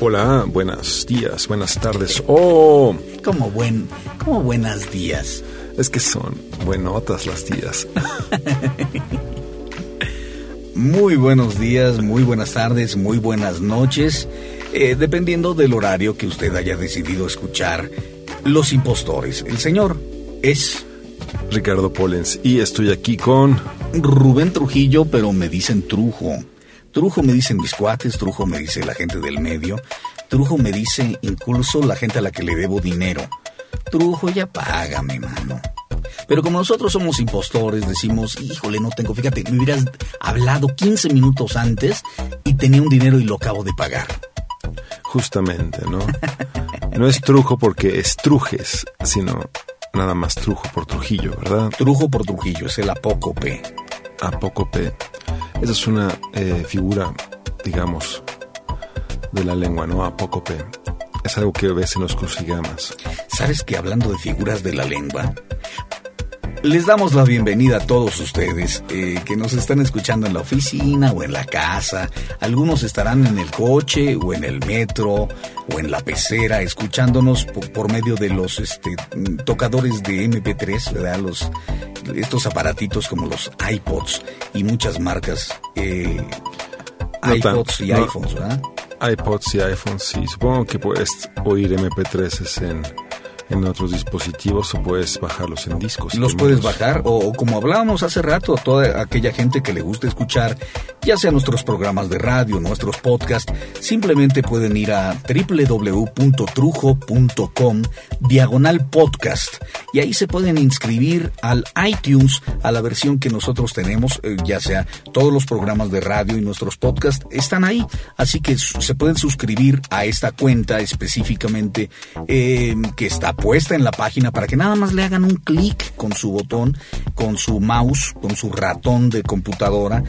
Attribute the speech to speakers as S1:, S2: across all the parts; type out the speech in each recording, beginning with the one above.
S1: Hola, buenos días, buenas tardes. Oh,
S2: Como buen, como buenas días.
S1: es que son buenotas las días.
S2: Muy buenos días, muy buenas tardes, muy buenas noches, eh, dependiendo del horario que usted haya decidido escuchar Los Impostores. El señor es
S1: Ricardo Pollens y estoy aquí con...
S2: Rubén Trujillo, pero me dicen Trujo. Trujo me dicen mis cuates, Trujo me dice la gente del medio, Trujo me dice incluso la gente a la que le debo dinero. Trujo, ya págame, mano. Pero como nosotros somos impostores, decimos, híjole, no tengo, fíjate, me hubieras hablado 15 minutos antes y tenía un dinero y lo acabo de pagar.
S1: Justamente, ¿no? No es Trujo porque es Trujes, sino nada más Trujo por Trujillo, ¿verdad?
S2: Trujo por Trujillo, es el apócope.
S1: Apócope. Esa es una eh, figura, digamos, de la lengua, ¿no? Apócope. Es algo que ves en los crucigramas.
S2: ¿Sabes que hablando de figuras de la lengua? Les damos la bienvenida a todos ustedes eh, que nos están escuchando en la oficina o en la casa. Algunos estarán en el coche o en el metro o en la pecera escuchándonos por, por medio de los este, tocadores de MP3, ¿verdad? Los, estos aparatitos como los iPods y muchas marcas. eh,
S1: No
S2: iPods y
S1: no.
S2: iPhones, ¿verdad?
S1: iPods y iPhones, sí. Supongo que puedes oír MP3s en, en otros dispositivos o puedes bajarlos en discos.
S2: Los puedes bajar o, como hablábamos hace rato, a toda aquella gente que le gusta escuchar, ya sea nuestros programas de radio, nuestros podcasts, simplemente pueden ir a www.trujo.com diagonal podcast y ahí se pueden inscribir al iTunes, a la versión que nosotros tenemos, eh, ya sea todos los programas de radio y nuestros podcasts están ahí, así que se pueden suscribir a esta cuenta específicamente eh, que está puesta en la página para que nada más le hagan un clic con su botón, con su mouse, con su ratón de computadora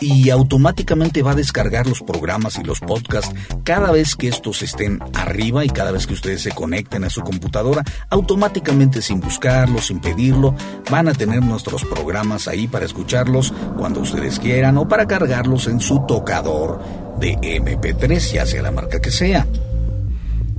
S2: y automáticamente va a descargar los programas y los podcasts cada vez que estos estén arriba y cada vez que ustedes se conecten a su computadora, automáticamente sin buscarlo, sin pedirlo, van a tener nuestros programas ahí para escucharlos cuando ustedes quieran o para cargarlos en su tocador de MP3, ya sea la marca que sea.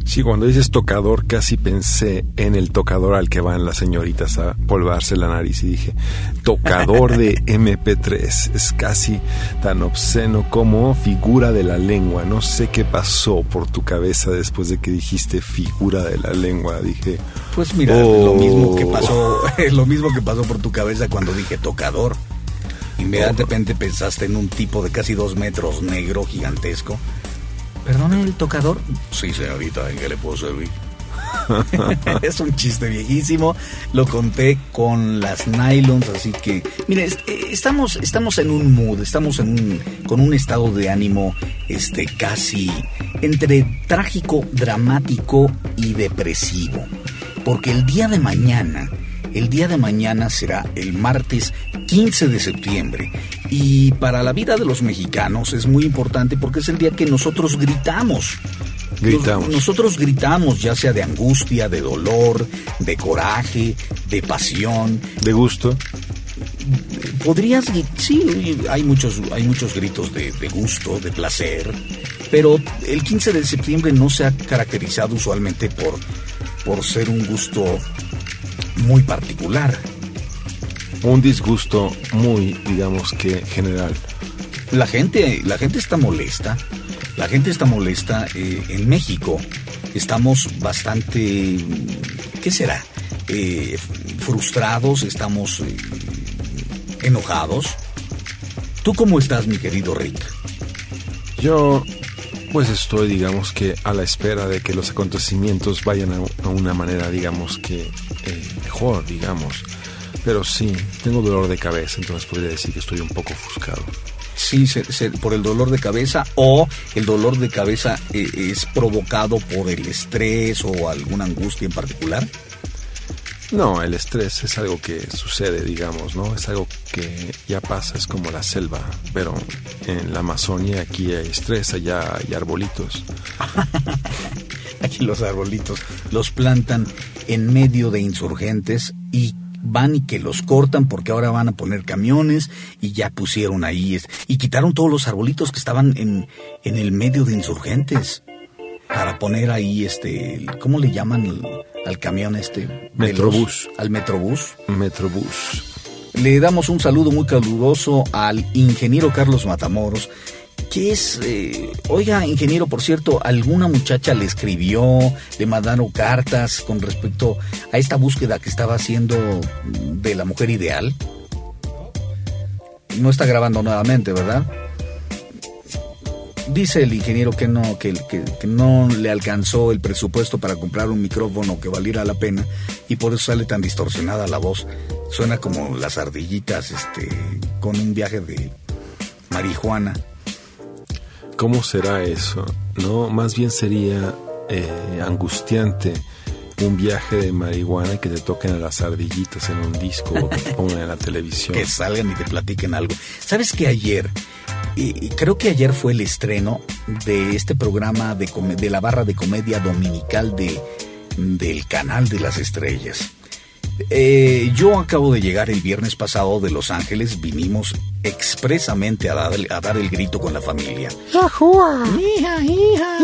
S1: Sí, cuando dices tocador, casi pensé en el tocador al que van las señoritas a polvarse la nariz y dije, tocador de MP3. Es casi tan obsceno como figura de la lengua. No sé qué pasó por tu cabeza después de que dijiste figura de la lengua. Dije,
S2: Pues mira,
S1: Oh.
S2: lo mismo que pasó, lo mismo que pasó por tu cabeza cuando dije tocador. Inmediatamente pensaste en un tipo de casi dos metros negro gigantesco. ¿Perdone el tocador? Sí, señorita, ¿en qué le puedo servir? es un chiste viejísimo. Lo conté con las nylons, así que. Mire, eh, estamos, estamos en un mood, estamos en un, con un estado de ánimo este, casi entre trágico, dramático y depresivo. Porque el día de mañana, el día de mañana será el martes 15 de septiembre. Y para la vida de los mexicanos es muy importante porque es el día que nosotros gritamos.
S1: Gritamos.
S2: Nos- nosotros gritamos, ya sea de angustia, de dolor, de coraje, de pasión.
S1: de gusto.
S2: Podrías, sí, hay muchos, hay muchos gritos de, de gusto, de placer, pero el 15 de septiembre no se ha caracterizado usualmente por, por ser un gusto muy particular.
S1: Un disgusto muy, digamos que general.
S2: La gente, la gente está molesta. La gente está molesta eh, en México. Estamos bastante, ¿qué será? Eh, frustrados, estamos eh, enojados. ¿Tú cómo estás, mi querido Rick?
S1: Yo, pues estoy, digamos que a la espera de que los acontecimientos vayan a, a una manera, digamos que mejor, digamos. Pero sí, tengo dolor de cabeza, entonces podría decir que estoy un poco ofuscado.
S2: Sí, se- se- por el dolor de cabeza o el dolor de cabeza eh, es provocado por el estrés o alguna angustia en particular.
S1: No, el estrés es algo que sucede, digamos, ¿no? Es algo que ya pasa, es como la selva, pero en la Amazonia aquí hay estrés, allá hay arbolitos.
S2: Aquí los arbolitos los plantan en medio de insurgentes y van y que los cortan porque ahora van a poner camiones y ya pusieron ahí es- y quitaron todos los arbolitos que estaban en, en el medio de insurgentes para poner ahí este ¿cómo le llaman al, al camión este? Los-
S1: Metrobús.
S2: al metrobús.
S1: Metrobús.
S2: Le damos un saludo muy caluroso al ingeniero Carlos Matamoros, que es, eh, oiga, ingeniero, por cierto, alguna muchacha le escribió, le mandaron cartas con respecto a esta búsqueda que estaba haciendo de la mujer ideal. No está grabando nuevamente, ¿verdad? Dice el ingeniero que no, que, que- que no le alcanzó el presupuesto para comprar un micrófono que valiera la pena y por eso sale tan distorsionada la voz. Suena como las ardillitas este, con un viaje de marihuana.
S1: ¿Cómo será eso? No, más bien sería eh, angustiante un viaje de marihuana y que te toquen a las ardillitas en un disco o que te pongan en la televisión.
S2: Que salgan y te platiquen algo. ¿Sabes que ayer, y- y creo que ayer fue el estreno de este programa de, de la barra de comedia dominical de, del canal de las estrellas? Eh, yo acabo de llegar el viernes pasado de Los Ángeles, vinimos expresamente a dar, el- a dar el grito con la familia. Hija, hija.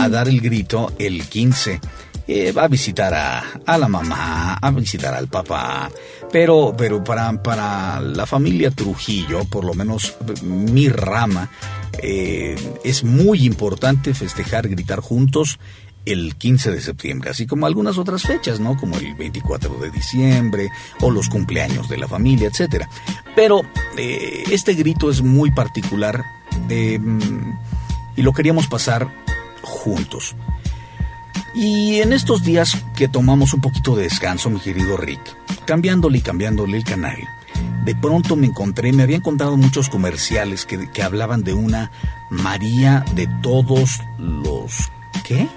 S2: A dar el grito el 15. Eh, va a visitar a, a la mamá, a visitar al papá, pero, pero para, para la familia Trujillo, por lo menos mi rama, eh, es muy importante festejar, gritar juntos el 15 de septiembre, así como algunas otras fechas, ¿no? Como el 24 de diciembre o los cumpleaños de la familia, etcétera. Pero eh, este grito es muy particular eh, y lo queríamos pasar juntos. Y en estos días que tomamos un poquito de descanso, mi querido Rick, cambiándole y cambiándole el canal, de pronto me encontré, me habían contado muchos comerciales que, que hablaban de una María de todos los... ¿Qué?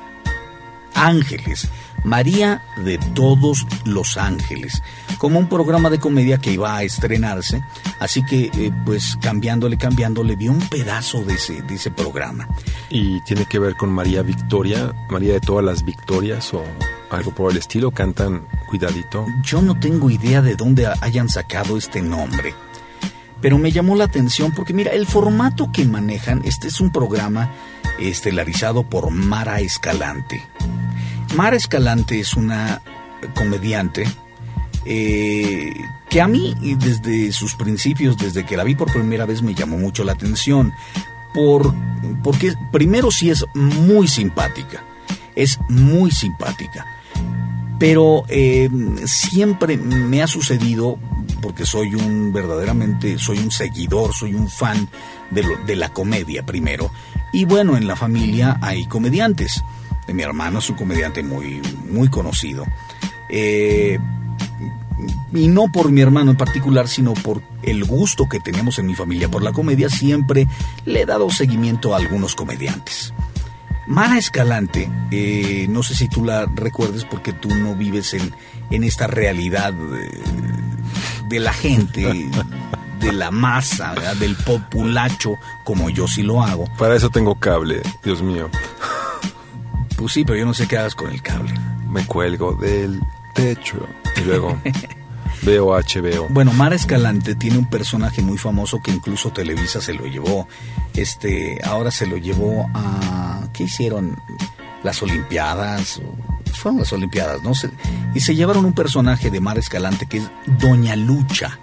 S2: Ángeles. María de todos los ángeles, como un programa de comedia que iba a estrenarse, así que eh, pues cambiándole, cambiándole, vi un pedazo de ese, de ese programa.
S1: Y tiene que ver con María Victoria, María de todas las Victorias o algo por el estilo. Cantan cuidadito.
S2: Yo no tengo idea de dónde hayan sacado este nombre. Pero me llamó la atención porque mira, el formato que manejan, este es un programa estelarizado por Mara Escalante. Mara Escalante es una comediante eh, que a mí desde sus principios, desde que la vi por primera vez, me llamó mucho la atención. Por, porque primero sí es muy simpática, es muy simpática pero eh, siempre me ha sucedido porque soy un verdaderamente soy un seguidor soy un fan de, lo- de la comedia primero y bueno en la familia hay comediantes mi hermano es un comediante muy muy conocido Eh, y no por mi hermano en particular, sino por el gusto que tenemos en mi familia por la comedia, siempre le he dado seguimiento a algunos comediantes. Mara Escalante, eh, no sé si tú la recuerdes porque tú no vives en, en esta realidad de, de la gente, de la masa, ¿verdad? del populacho, como yo sí lo hago.
S1: Para eso tengo cable, Dios mío.
S2: Pues sí, pero yo no sé qué hagas con el cable.
S1: Me cuelgo del techo y luego veo HBO.
S2: Bueno, Mara Escalante tiene un personaje muy famoso que incluso Televisa se lo llevó. Este, ahora se lo llevó a ¿qué hicieron? Las Olimpiadas. Fueron las Olimpiadas, ¿no? Se- y se llevaron un personaje de Mara Escalante que es Doña Lucha.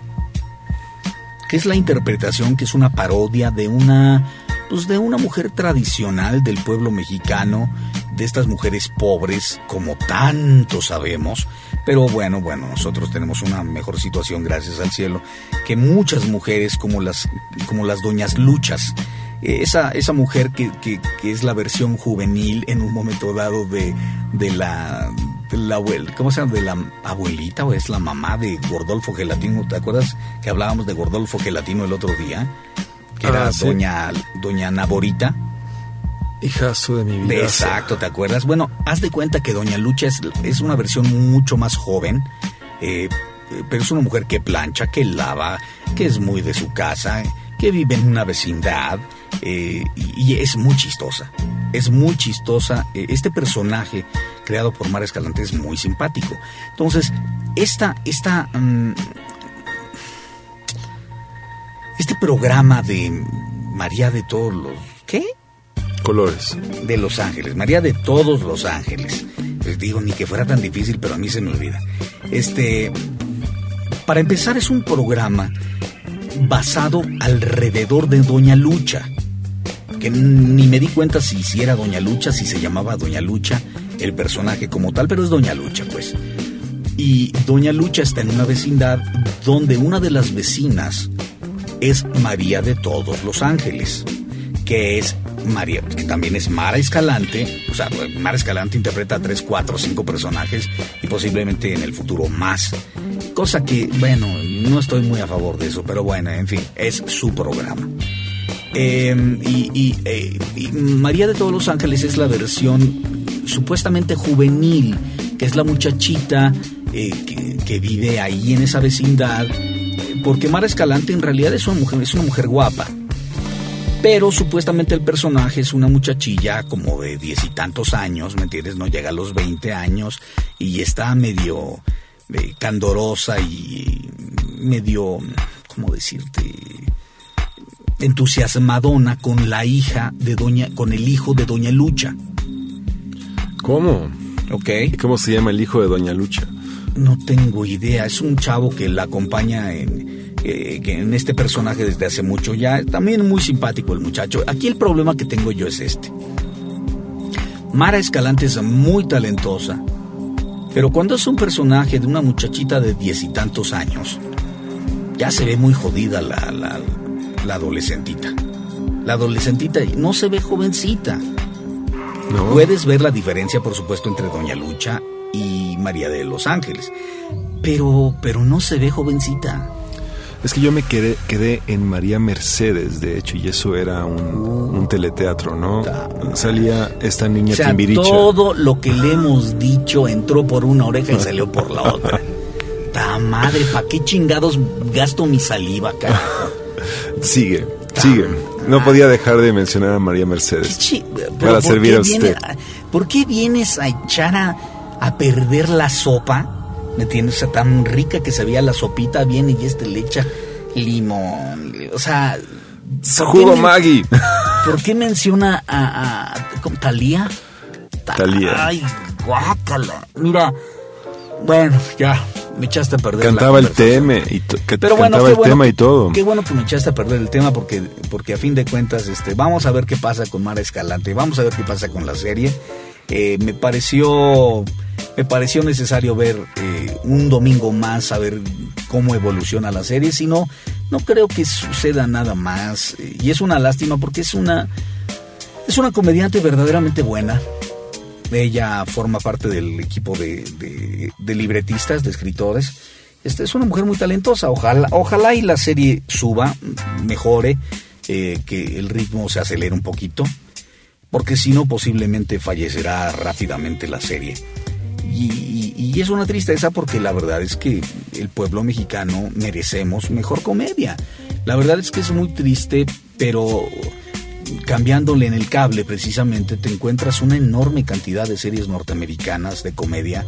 S2: Que es la interpretación que es una parodia de una pues de una mujer tradicional del pueblo mexicano, de estas mujeres pobres, como tanto sabemos, pero bueno, bueno, nosotros tenemos una mejor situación, gracias al cielo, que muchas mujeres como las, como las doñas luchas. Eh, Esa, esa mujer que, que- que es la versión juvenil en un momento dado de, de la, la abuela, ¿cómo se llama? De la abuelita o es la mamá de Gordolfo Gelatino. ¿Te acuerdas que hablábamos de Gordolfo Gelatino el otro día? Que era
S1: Ah, sí.
S2: doña, doña Naborita.
S1: Hijazo de mi vida.
S2: Exacto, ¿te acuerdas? Bueno, haz de cuenta que Doña Lucha es, es una versión mucho más joven, eh, pero es una mujer que plancha, que lava, que es muy de su casa, que vive en una vecindad eh, y, y es muy chistosa. Es muy chistosa. Eh, Este personaje creado por Mara Escalante es muy simpático. Entonces, esta, esta, mm, este programa de María de todos los... ¿Qué?
S1: Colores.
S2: de Los Ángeles, María de todos Los Ángeles. Les digo, ni que fuera tan difícil, pero a mí se me olvida. Este, para empezar, es un programa basado alrededor de Doña Lucha. Que ni me di cuenta si, si era Doña Lucha, si se llamaba Doña Lucha, el personaje como tal, pero es Doña Lucha, pues. Y Doña Lucha está en una vecindad donde una de las vecinas es María de todos los ángeles, que es María, que también es Mara Escalante, o sea, Mara Escalante interpreta a tres, cuatro, cinco personajes y posiblemente en el futuro más. Cosa que, bueno, no estoy muy a favor de eso, pero bueno, en fin, es su programa. Y, y, eh, y María de todos los ángeles es la versión supuestamente juvenil, que es la muchachita eh, que, que vive ahí en esa vecindad, porque Mara Escalante en realidad es una mujer, es una mujer guapa. Pero supuestamente el personaje es una muchachilla como de diez y tantos años, ¿me entiendes? No llega a los 20 años y está medio eh, candorosa y medio, ¿cómo decirte? entusiasmadona con la hija de doña, con el hijo de doña Lucha.
S1: ¿Cómo?
S2: ¿Ok?
S1: ¿Y cómo se llama el hijo de Doña Lucha?
S2: No tengo idea. Es un chavo que la acompaña en, eh, que en este personaje desde hace mucho ya. También muy simpático el muchacho. Aquí el problema que tengo yo es este. Mara Escalante es muy talentosa. Pero cuando es un personaje de una muchachita de diez y tantos años, ya se ve muy jodida la, la, la adolescentita. La adolescentita no se ve jovencita.
S1: ¿No?
S2: Puedes ver la diferencia, por supuesto, entre Doña Lucha y María de los Ángeles. Pero, pero no se ve jovencita.
S1: Es que yo me quedé, quedé en María Mercedes, de hecho, y eso era un, un teleteatro, ¿no? Salía esta niña
S2: O sea,
S1: Timbiricha.
S2: todo lo que le hemos dicho entró por una oreja y salió por la otra. Ta madre, ¿para qué chingados gasto mi saliva, carajo?
S1: Sigue, sigue. No podía dejar de mencionar a María Mercedes. Para
S2: ¿por
S1: servir a usted.
S2: viene- ¿Por qué vienes a echar a, a perder la sopa? ¿Me entiendes? O sea, tan rica que se veía la sopita, viene y este le echa limón. O sea... ¿por qué
S1: Jugo Maggi.
S2: ¿Por qué menciona a. Talía? Ta-
S1: Thalía.
S2: Ay, guácala. Mira, bueno, ya, me echaste a perder la
S1: Cantaba el tema y
S2: Pero bueno,
S1: cantaba el
S2: bueno,
S1: tema y todo.
S2: Qué bueno que me echaste a perder el tema porque, porque a fin de cuentas, este, vamos a ver qué pasa con Mara Escalante, vamos a ver qué pasa con la serie. Eh, me pareció, me pareció necesario ver eh, un domingo más a ver cómo evoluciona la serie, si no, no creo que suceda nada más. Y es una lástima porque es una, es una comediante verdaderamente buena. Ella forma parte del equipo de, de- de libretistas, de escritores. Este, es una mujer muy talentosa. Ojalá, ojalá y la serie suba, mejore, eh, que el ritmo se acelere un poquito, porque si no posiblemente fallecerá rápidamente la serie. Y, es una tristeza porque la verdad es que el pueblo mexicano merecemos mejor comedia. La verdad es que es muy triste, pero cambiándole en el cable precisamente te encuentras una enorme cantidad de series norteamericanas de comedia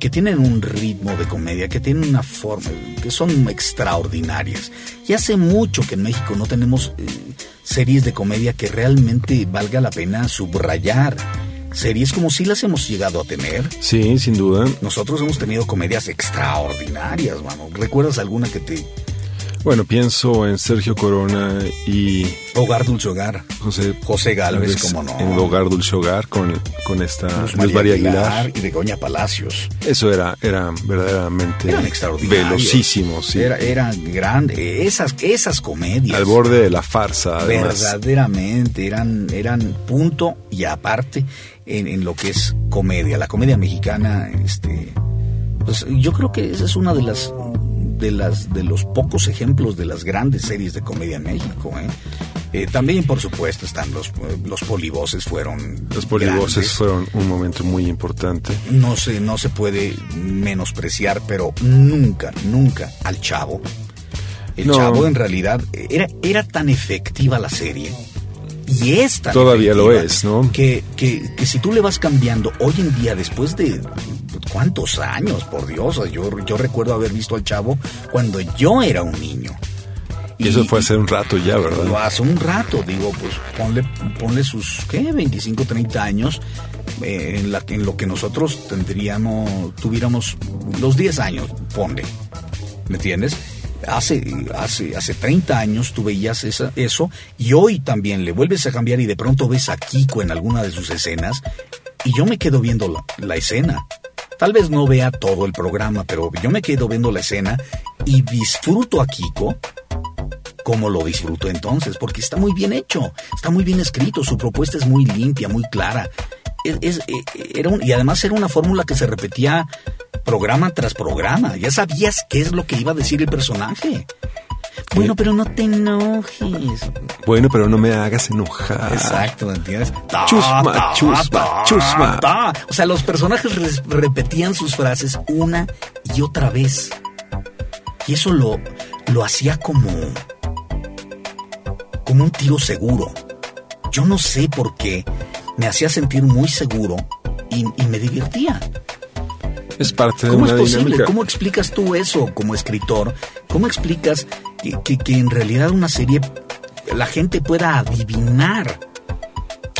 S2: que tienen un ritmo de comedia, que tienen una forma, que son extraordinarias. Y hace mucho que en México no tenemos eh, series de comedia que realmente valga la pena subrayar. Series como si las hemos llegado a tener.
S1: Sí, sin duda.
S2: Nosotros hemos tenido comedias extraordinarias, mano. ¿Recuerdas alguna que te...
S1: Bueno, pienso en Sergio Corona y
S2: Hogar Dulce Hogar.
S1: José,
S2: José Galvez,
S1: Galvez
S2: como no.
S1: En Hogar Dulce Hogar con, con esta
S2: Luz
S1: Luz María Aguilar.
S2: y Begoña Palacios.
S1: Eso era, era verdaderamente
S2: Eran extraordinarios.
S1: velocísimo, sí.
S2: Era, era grande. Esas, esas comedias.
S1: Al borde de la farsa, además.
S2: Verdaderamente, eran, eran punto y aparte en, en lo que es comedia. La comedia mexicana, este, pues yo creo que esa es una de las de las de los pocos ejemplos de las grandes series de comedia en México. ¿eh? Eh, también, por supuesto, están los, los polivoces fueron
S1: Los polivoces
S2: grandes.
S1: fueron un momento muy importante.
S2: no se no se puede menospreciar, pero nunca, nunca al chavo. El
S1: No.
S2: chavo en realidad era era tan efectiva la serie y es tan
S1: Todavía lo es, ¿no?
S2: Que, que, que si tú le vas cambiando hoy en día después de cuántos años, por Dios, yo yo recuerdo haber visto al chavo cuando yo era un niño.
S1: Y eso fue hace un rato ya, ¿verdad?
S2: Lo hace un rato, digo, pues ponle, ponle sus, ¿qué? 25, 30 años eh, en, la, en lo que nosotros tendríamos, tuviéramos los 10 años, ponle. ¿Me entiendes? Hace, hace, hace 30 años tú veías esa, eso y hoy también le vuelves a cambiar y de pronto ves a Kiko en alguna de sus escenas y yo me quedo viendo la, la escena. Tal vez no vea todo el programa, pero yo me quedo viendo la escena y disfruto a Kiko como lo disfruto entonces, porque está muy bien hecho, está muy bien escrito, su propuesta es muy limpia, muy clara. Es, es- eh, era un- y además era una fórmula que se repetía programa tras programa. Ya sabías qué es lo que iba a decir el personaje. Bueno, pero no te enojes.
S1: Bueno, pero no me hagas enojar.
S2: Exacto, ¿entiendes? Ta,
S1: Chusma,
S2: ta,
S1: chusma,
S2: ta,
S1: chusma.
S2: O sea, los personajes repetían sus frases una y otra vez. Y eso lo, lo hacía como. como un tiro seguro. Yo no sé por qué. Me hacía sentir muy seguro y, y me divertía.
S1: Es parte de
S2: ¿Cómo es posible?
S1: dinámica.
S2: ¿Cómo explicas tú eso como escritor? ¿Cómo explicas que, que- que en realidad una serie la gente pueda adivinar?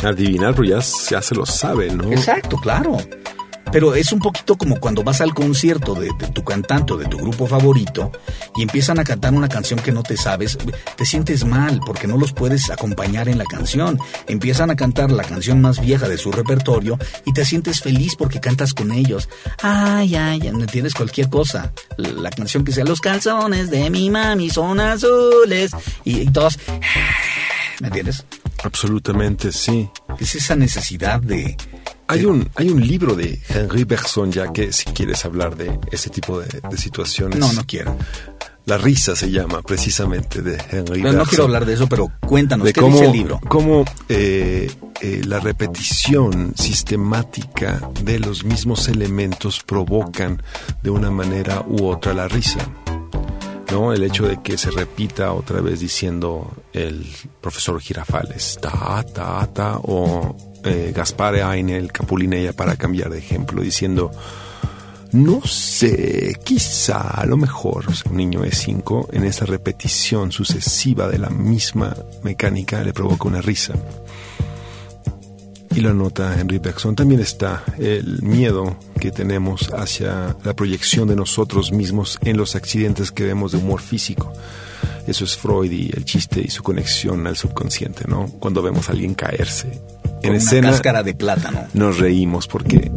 S1: Adivinar, pero ya, ya se lo sabe, ¿no?
S2: Exacto, claro. Pero es un poquito como cuando vas al concierto de, de tu cantante o de tu grupo favorito y empiezan a cantar una canción que no te sabes, te sientes mal porque no los puedes acompañar en la canción. Empiezan a cantar la canción más vieja de su repertorio y te sientes feliz porque cantas con ellos. Ay, ay, ay, ¿me entiendes? Cualquier cosa. La, la canción que sea Los calzones de mi mami son azules y, y todos... ¿Me entiendes?
S1: Absolutamente, sí.
S2: Es esa necesidad de...
S1: Hay un, hay un libro de Henri Bergson, ya que si quieres hablar de ese tipo de, de situaciones.
S2: No, no quiero.
S1: La risa se llama precisamente de Henri
S2: No,
S1: Bergson.
S2: no quiero hablar de eso, pero cuéntanos,
S1: de
S2: ¿qué
S1: cómo,
S2: dice el libro?
S1: cómo, eh, eh, la repetición sistemática de los mismos elementos provocan de una manera u otra la risa. ¿no? El hecho de que se repita otra vez diciendo el profesor Girafales, ta, ta, ta, o eh, Gaspar Aine, el Capulinella, para cambiar de ejemplo, diciendo, no sé, quizá, a lo mejor, un niño de 5, en esa repetición sucesiva de la misma mecánica le provoca una risa. Y lo nota Henry Bergson. También está el miedo que tenemos hacia la proyección de nosotros mismos en los accidentes que vemos de humor físico. Eso es Freud y el chiste y su conexión al subconsciente, ¿no? Cuando vemos a alguien caerse en escena,
S2: Una cáscara de plátano.
S1: nos reímos porque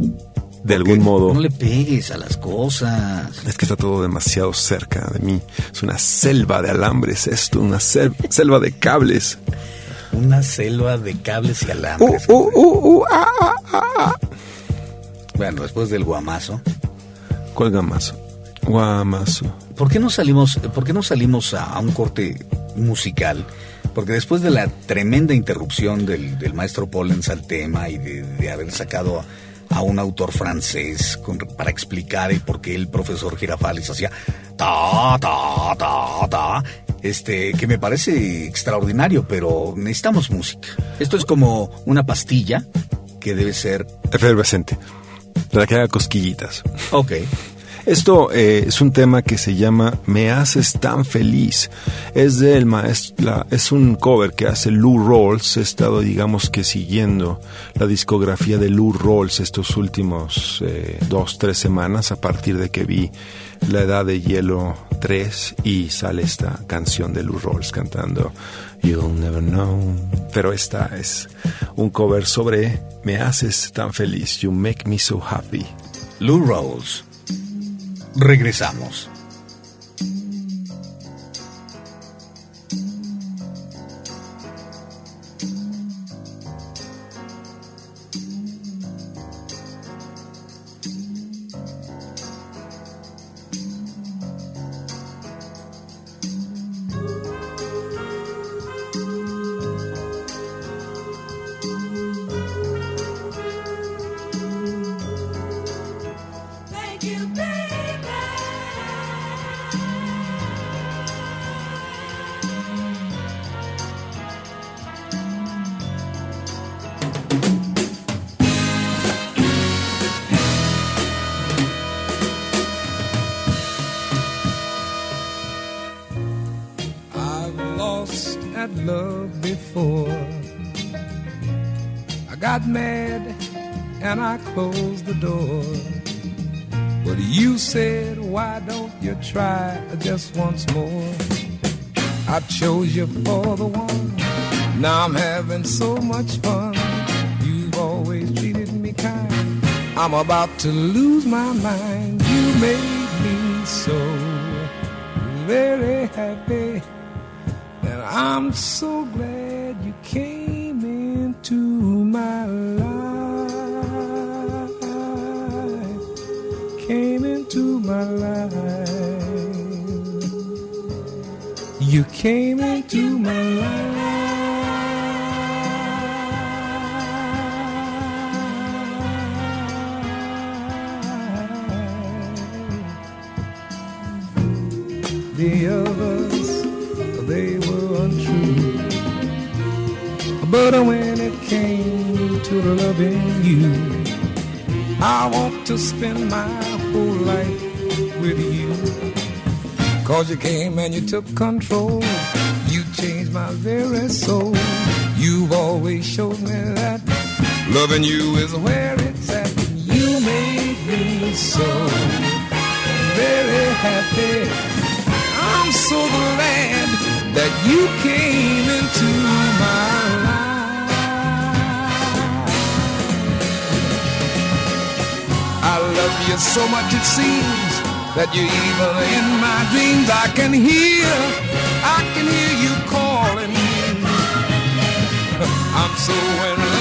S1: de algún modo
S2: No le pegues a las cosas.
S1: es que está todo demasiado cerca de mí. Es una selva de alambres esto, una sel- selva de cables.
S2: Una selva de cables y alambres.
S1: uh, uh, uh, ah, ah, ah, ah.
S2: Bueno, después del guamazo.
S1: ¿Cuál gamazo? Guamazo.
S2: ¿Por qué no salimos, por qué no salimos a, a un corte musical? Porque después de la tremenda interrupción del, del maestro Pollens al tema y de, de haber sacado a, a un autor francés con- para explicar el por qué el profesor Girafales hacía ta, ta, ta, ta, este, que me parece extraordinario, pero necesitamos música. Esto es como una pastilla que debe ser,
S1: Efervescente. La que haga cosquillitas.
S2: ok,
S1: Esto eh, es un tema que se llama Me haces tan feliz. Es del maestro, es un cover que hace Lou Rawls. He estado, digamos que siguiendo la discografía de Lou Rawls estos últimos eh, dos, tres semanas a partir de que vi La Edad de Hielo 3 y sale esta canción de Lou Rawls cantando You'll Never Know. Pero esta es un cover sobre Me haces tan feliz. You make me so happy.
S2: Lou Rawls. Regresamos.
S3: You
S4: for the one. Now I'm having so much fun. You've always treated me kind. I'm about to lose my mind. You made me so very happy. And I'm so glad you came into my life. Came into my life. You came into The others, they were untrue. But when it came to loving you, I want to spend my whole life with you. Cause you came and you took control. You changed my very soul. You've always showed me that loving you is where it's at. You made me so very happy. So glad that you came into my life. I love you so much it seems that you're even in my dreams. I can hear, I can hear you calling me. I'm so in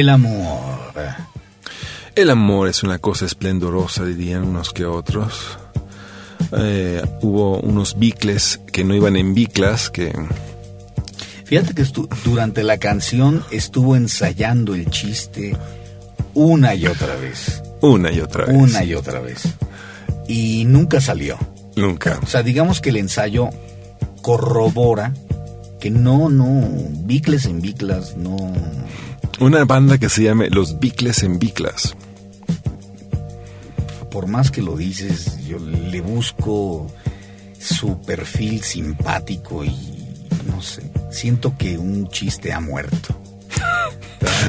S2: el amor.
S1: El amor es una cosa esplendorosa, dirían unos que otros. Eh, hubo unos bicles que no iban en biclas, que
S2: Fíjate que durante la canción estuvo ensayando el chiste una y otra vez.
S1: Una y otra vez.
S2: Una y otra vez. Y nunca salió.
S1: Nunca.
S2: O sea, digamos que el ensayo corrobora que no, no, bicles en biclas, no.
S1: Una banda que se llame Los Bicles en Biclas.
S2: Por más que lo dices, yo le busco su perfil simpático y no sé, siento que un chiste ha muerto.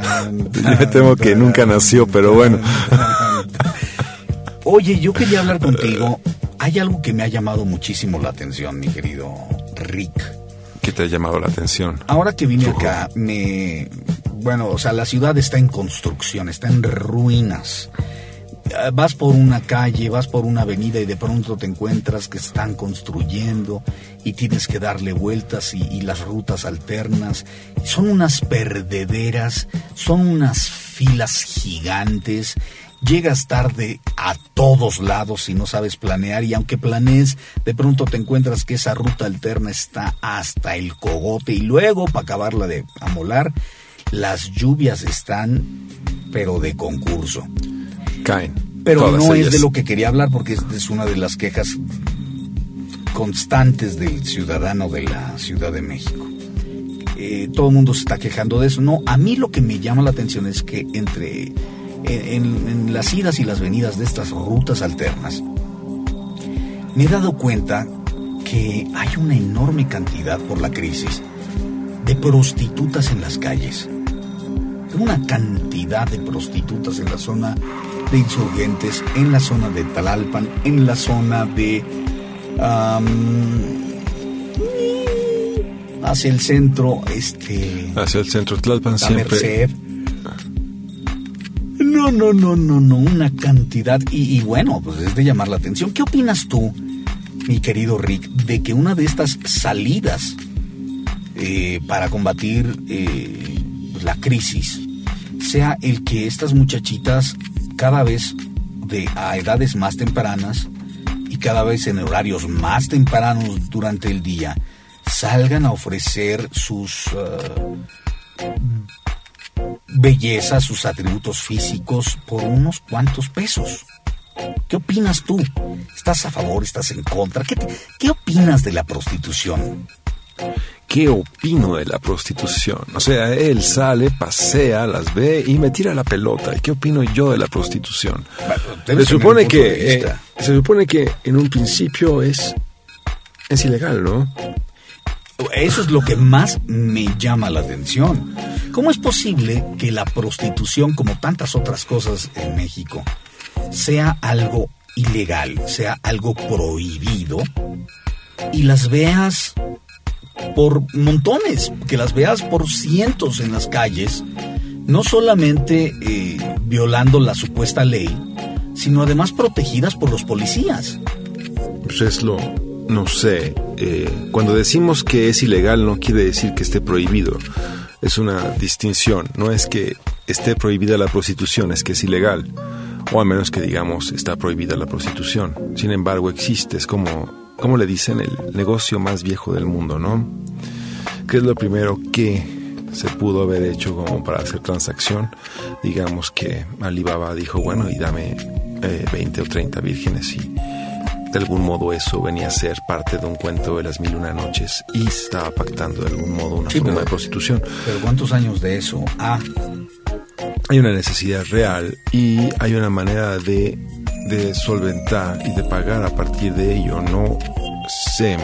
S2: Tan,
S1: Yo me temo que nunca nació, pero bueno.
S2: Oye, yo quería hablar contigo. Hay algo que me ha llamado muchísimo la atención, mi querido Rick.
S1: ¿Qué te ha llamado la atención?
S2: Ahora que vine acá, me... Bueno, o sea, la ciudad está en construcción, está en ruinas. Eh, Vas por una calle, vas por una avenida y de pronto te encuentras que están construyendo y tienes que darle vueltas y, y las rutas alternas. Son unas perdederas, son unas filas gigantes. Llegas tarde a todos lados si no sabes planear y aunque planees, de pronto te encuentras que esa ruta alterna está hasta el cogote y luego, para acabarla de amolar, las lluvias están, pero de concurso.
S1: Caen.
S2: Pero
S1: Todas
S2: no es de lo que quería hablar porque es, es una de las quejas constantes del ciudadano de la Ciudad de México. Eh, todo el mundo se está quejando de eso. No, a mí lo que me llama la atención es que entre en, en- en las idas y las venidas de estas rutas alternas, me he dado cuenta que hay una enorme cantidad por la crisis de prostitutas en las calles una cantidad de prostitutas en la zona de insurgentes, en la zona de Talalpan, en la zona de... hacia el centro, este...
S1: Hacia el centro Tlalpan
S2: La
S1: siempre.
S2: Merced. No, no, no, no, no, una cantidad. Y, y bueno, pues es de llamar la atención. ¿Qué opinas tú, mi querido Rick, de que una de estas salidas eh, para combatir eh, la crisis sea el que estas muchachitas cada vez de a edades más tempranas y cada vez en horarios más tempranos durante el día salgan a ofrecer sus eh, bellezas, sus atributos físicos por unos cuantos pesos. ¿Qué opinas tú? ¿Estás a favor? ¿Estás en contra? ¿Qué, qué opinas de la prostitución?
S1: ¿Qué opino de la prostitución? O sea, él sale, pasea, las ve y me tira la pelota. ¿Y qué opino yo de la prostitución?
S2: debes
S1: Se supone que eh, se supone que en un principio es es ilegal, ¿no?
S2: Eso es lo que más me llama la atención. ¿Cómo es posible que la prostitución, como tantas otras cosas en México, sea algo ilegal, sea algo prohibido y las veas por montones, que las veas por cientos en las calles, no solamente eh, violando la supuesta ley, sino además protegidas por los policías?
S1: Pues es lo, no sé, eh, cuando decimos que es ilegal no quiere decir que esté prohibido. Es una distinción, no es que esté prohibida la prostitución, es que es ilegal. O a menos que digamos está prohibida la prostitución. Sin embargo, existe, es como, como le dicen, el negocio más viejo del mundo, ¿no? ¿Qué es lo primero que se pudo haber hecho como para hacer transacción? Digamos que Alibaba dijo, bueno, y dame eh, 20 o 30 vírgenes y de algún modo eso venía a ser parte de un cuento de las mil y una noches y estaba pactando de algún modo una
S2: Sí,
S1: forma
S2: pero-
S1: de prostitución.
S2: Pero ¿cuántos años de eso? Ah,
S1: Hay una necesidad real y hay una manera de, de solventar y de pagar a partir de ello. No sé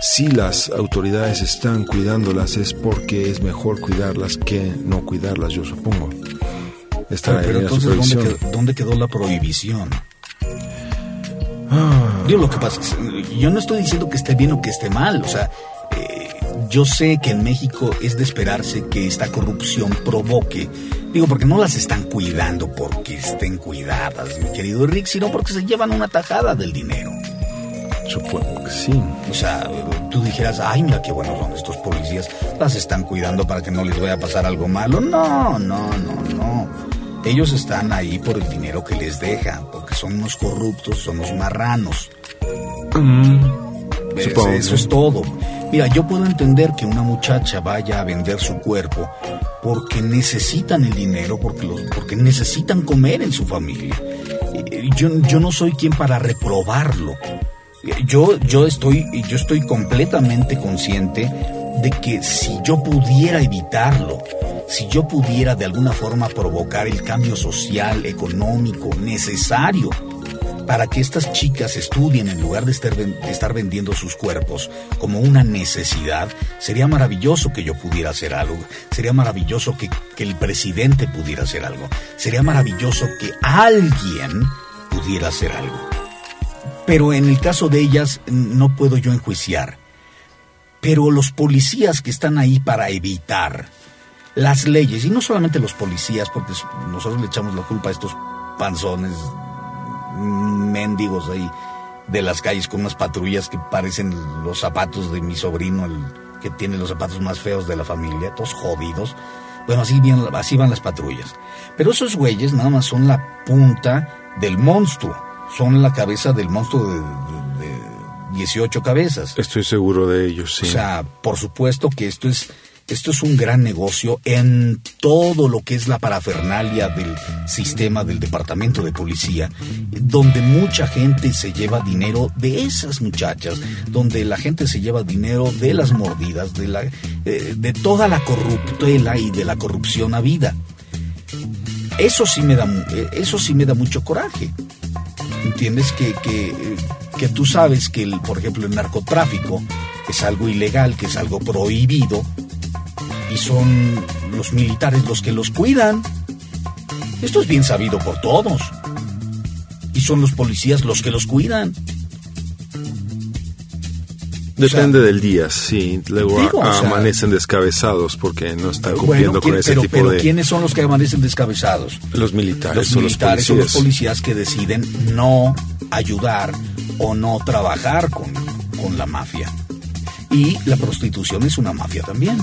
S1: si las autoridades están cuidándolas es porque es mejor cuidarlas que no cuidarlas, yo supongo. Está
S2: pero
S1: ahí la
S2: entonces ¿dónde quedó, dónde quedó la prohibición?
S1: Ah.
S2: Digo, lo que pasa es, yo no estoy diciendo que esté bien o que esté mal, o sea, yo sé que en México es de esperarse que esta corrupción provoque, digo, porque no las están cuidando porque estén cuidadas, mi querido Rick, sino porque se llevan una tajada del dinero.
S1: Supongo que sí.
S2: O sea, tú dijeras, ay, mira qué buenos son estos policías, las están cuidando para que no les vaya a pasar algo malo. No, no, no, no. Ellos están ahí por el dinero que les deja, porque son unos corruptos, son unos marranos.
S1: Mm, Supongo.
S2: Eso es todo. Mira, yo puedo entender que una muchacha vaya a vender su cuerpo porque necesitan el dinero, porque, los- porque necesitan comer en su familia. Eh, Yo, yo no soy quien para reprobarlo. Yo, yo, estoy, yo estoy completamente consciente de que si yo pudiera evitarlo, si yo pudiera de alguna forma provocar el cambio social, económico necesario para que estas chicas estudien en lugar de estar, de estar vendiendo sus cuerpos como una necesidad, sería maravilloso que yo pudiera hacer algo, sería maravilloso que, que el presidente pudiera hacer algo, sería maravilloso que alguien pudiera hacer algo. Pero en el caso de ellas no puedo yo enjuiciar. Pero los policías que están ahí para evitar las leyes, y no solamente los policías, porque nosotros le echamos la culpa a estos panzones mendigos ahí de las calles con unas patrullas que parecen los zapatos de mi sobrino, el que tiene los zapatos más feos de la familia, todos jodidos. Bueno, así, bien, así van las patrullas. Pero esos güeyes nada más son la punta del monstruo, son la cabeza del monstruo de, de- de 18 cabezas.
S1: Estoy seguro de ello, sí.
S2: O sea, por supuesto que esto es esto es un gran negocio en todo lo que es la parafernalia del sistema del departamento de policía, donde mucha gente se lleva dinero de esas muchachas, donde la gente se lleva dinero de las mordidas, de la eh, de toda la corruptela y de la corrupción a vida. Eso sí me da eh, eso sí me da mucho coraje. ¿Entiendes? Que, que, que tú sabes que, el, por ejemplo, el narcotráfico es algo ilegal, que es algo prohibido, y son los militares los que los cuidan. Esto es bien sabido por todos. Y son los policías los que los cuidan.
S1: Depende
S2: o sea,
S1: del día, sí. Luego
S2: Digo,
S1: a-
S2: o sea-
S1: amanecen descabezados porque no están
S2: Bueno,
S1: cumpliendo
S2: ¿quién-
S1: con ese
S2: pero,
S1: tipo
S2: pero
S1: de...
S2: ¿quiénes son los que amanecen descabezados?
S1: Los militares
S2: Los
S1: o
S2: militares
S1: los
S2: o los
S1: policías.
S2: policías que deciden no ayudar o no trabajar con, con la mafia. Y la prostitución es una mafia también.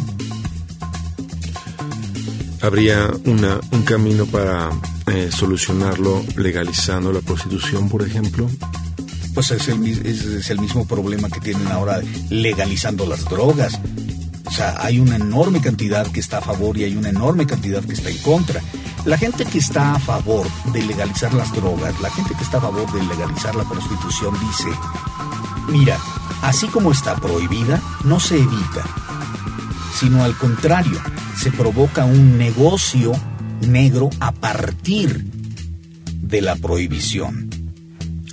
S1: ¿Habría una, un camino para eh, solucionarlo legalizando la prostitución, por ejemplo?
S2: Pues es el, es el mismo problema que tienen ahora legalizando las drogas. O sea, hay una enorme cantidad que está a favor y hay una enorme cantidad que está en contra. La gente que está a favor de legalizar las drogas, la gente que está a favor de legalizar la prostitución dice, mira, así como está prohibida, no se evita, sino al contrario, se provoca un negocio negro a partir de la prohibición.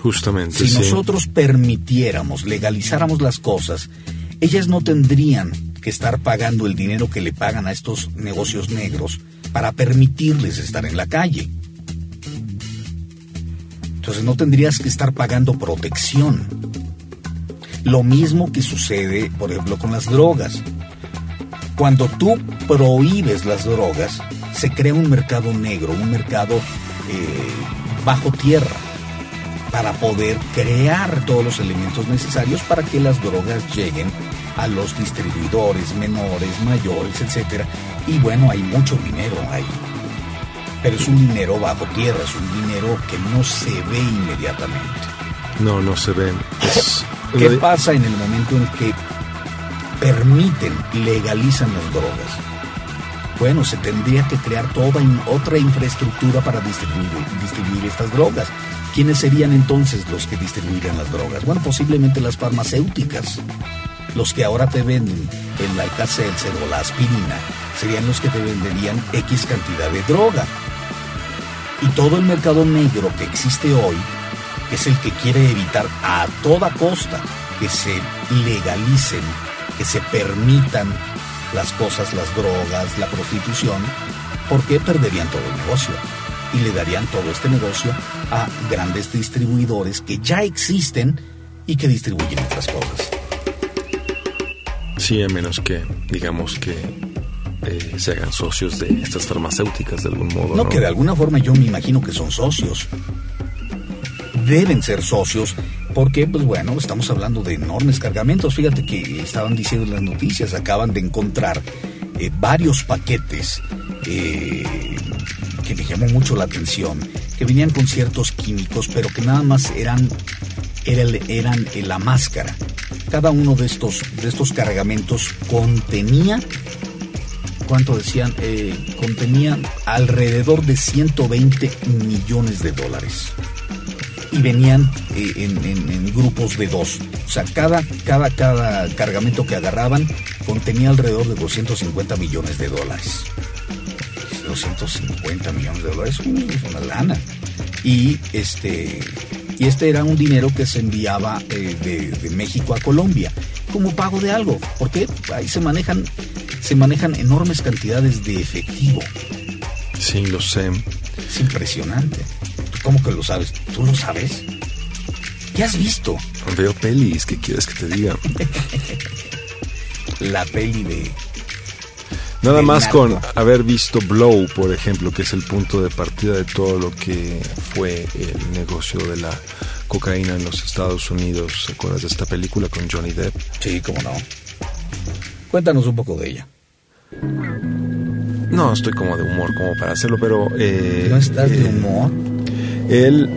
S1: Justamente,
S2: Si
S1: sí.
S2: nosotros permitiéramos, legalizáramos las cosas, ellas no tendrían que estar pagando el dinero que le pagan a estos negocios negros para permitirles estar en la calle. Entonces no tendrías que estar pagando protección. Lo mismo que sucede, por ejemplo, con las drogas. Cuando tú prohíbes las drogas, se crea un mercado negro, un mercado eh, bajo tierra para poder crear todos los elementos necesarios para que las drogas lleguen a los distribuidores menores, mayores, etcétera. Y bueno, hay mucho dinero ahí. Pero es un dinero bajo tierra, es un dinero que no se ve inmediatamente.
S1: No, no se ven. Es-
S2: ¿Qué pasa en el momento en que permiten, legalizan las drogas? Bueno, se tendría que crear toda otra infraestructura para distribuir, distribuir estas drogas. ¿Quiénes serían entonces los que distribuirían las drogas? Bueno, posiblemente las farmacéuticas. Los que ahora te venden el Alka-Seltzer o la aspirina serían los que te venderían X cantidad de droga. Y todo el mercado negro que existe hoy es el que quiere evitar a toda costa que se legalicen, que se permitan las cosas, las drogas, la prostitución, porque perderían todo el negocio y le darían todo este negocio a grandes distribuidores que ya existen y que distribuyen otras cosas.
S1: Sí, a menos que, digamos que eh, se hagan socios de estas farmacéuticas de algún modo.
S2: No,
S1: No,
S2: que de alguna forma yo me imagino que son socios. Deben ser socios porque, pues bueno, estamos hablando de enormes cargamentos. Fíjate que estaban diciendo en las noticias, acaban de encontrar eh, varios paquetes eh, que me llamó mucho la atención, que venían con ciertos químicos, pero que nada más eran, eran eh, la máscara. cada uno de estos, de estos cargamentos contenía, ¿cuánto decían? Contenía alrededor de 120 millones de dólares. Y venían eh, en, en- en grupos de dos. O sea, cada, cada, cada cargamento que agarraban contenía alrededor de 250 millones de dólares. 250 millones de dólares es una lana. Y este, y este era un dinero que se enviaba eh, de, de México a Colombia como pago de algo. Porque ahí se manejan, se manejan enormes cantidades de efectivo.
S1: Sí, lo sé.
S2: Es impresionante. ¿Tú ¿Cómo que lo sabes? ¿Tú lo sabes? ¿Qué has visto?
S1: Veo pelis, ¿qué quieres que te diga?
S2: La peli de...
S1: Nada más
S2: narco.
S1: con haber visto Blow, por ejemplo, que es el punto de partida de todo lo que fue el negocio de la cocaína en los Estados Unidos. ¿Se acuerdas de esta película con Johnny Depp?
S2: Sí, cómo no. Cuéntanos un poco de ella.
S1: No, estoy como de humor como para hacerlo, pero... eh,
S2: ¿No estás de
S1: eh,
S2: humor?
S1: Él,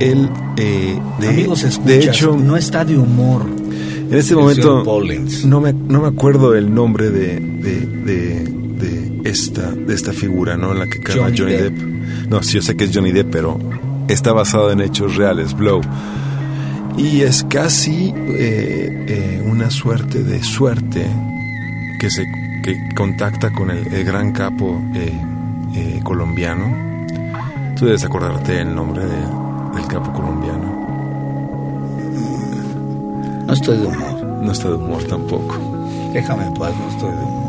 S1: él, eh, de,
S2: Amigos, escuchas,
S1: de hecho,
S2: no está de humor.
S1: en este momento no me, no me acuerdo el nombre de, de, de, de esta, de esta figura, ¿no? En la que carga
S2: Johnny
S1: Johnny,
S2: Depp.
S1: Depp. No, sí, yo sé que es Johnny Depp, pero está basado en hechos reales, Blow. Y es casi eh, eh, una suerte de suerte que se que contacta con el, el gran capo eh, eh, colombiano. Tú debes acordarte el nombre de- del capo colombiano.
S2: No estoy de humor.
S1: No está de humor tampoco.
S2: Déjame en paz, no estoy de humor.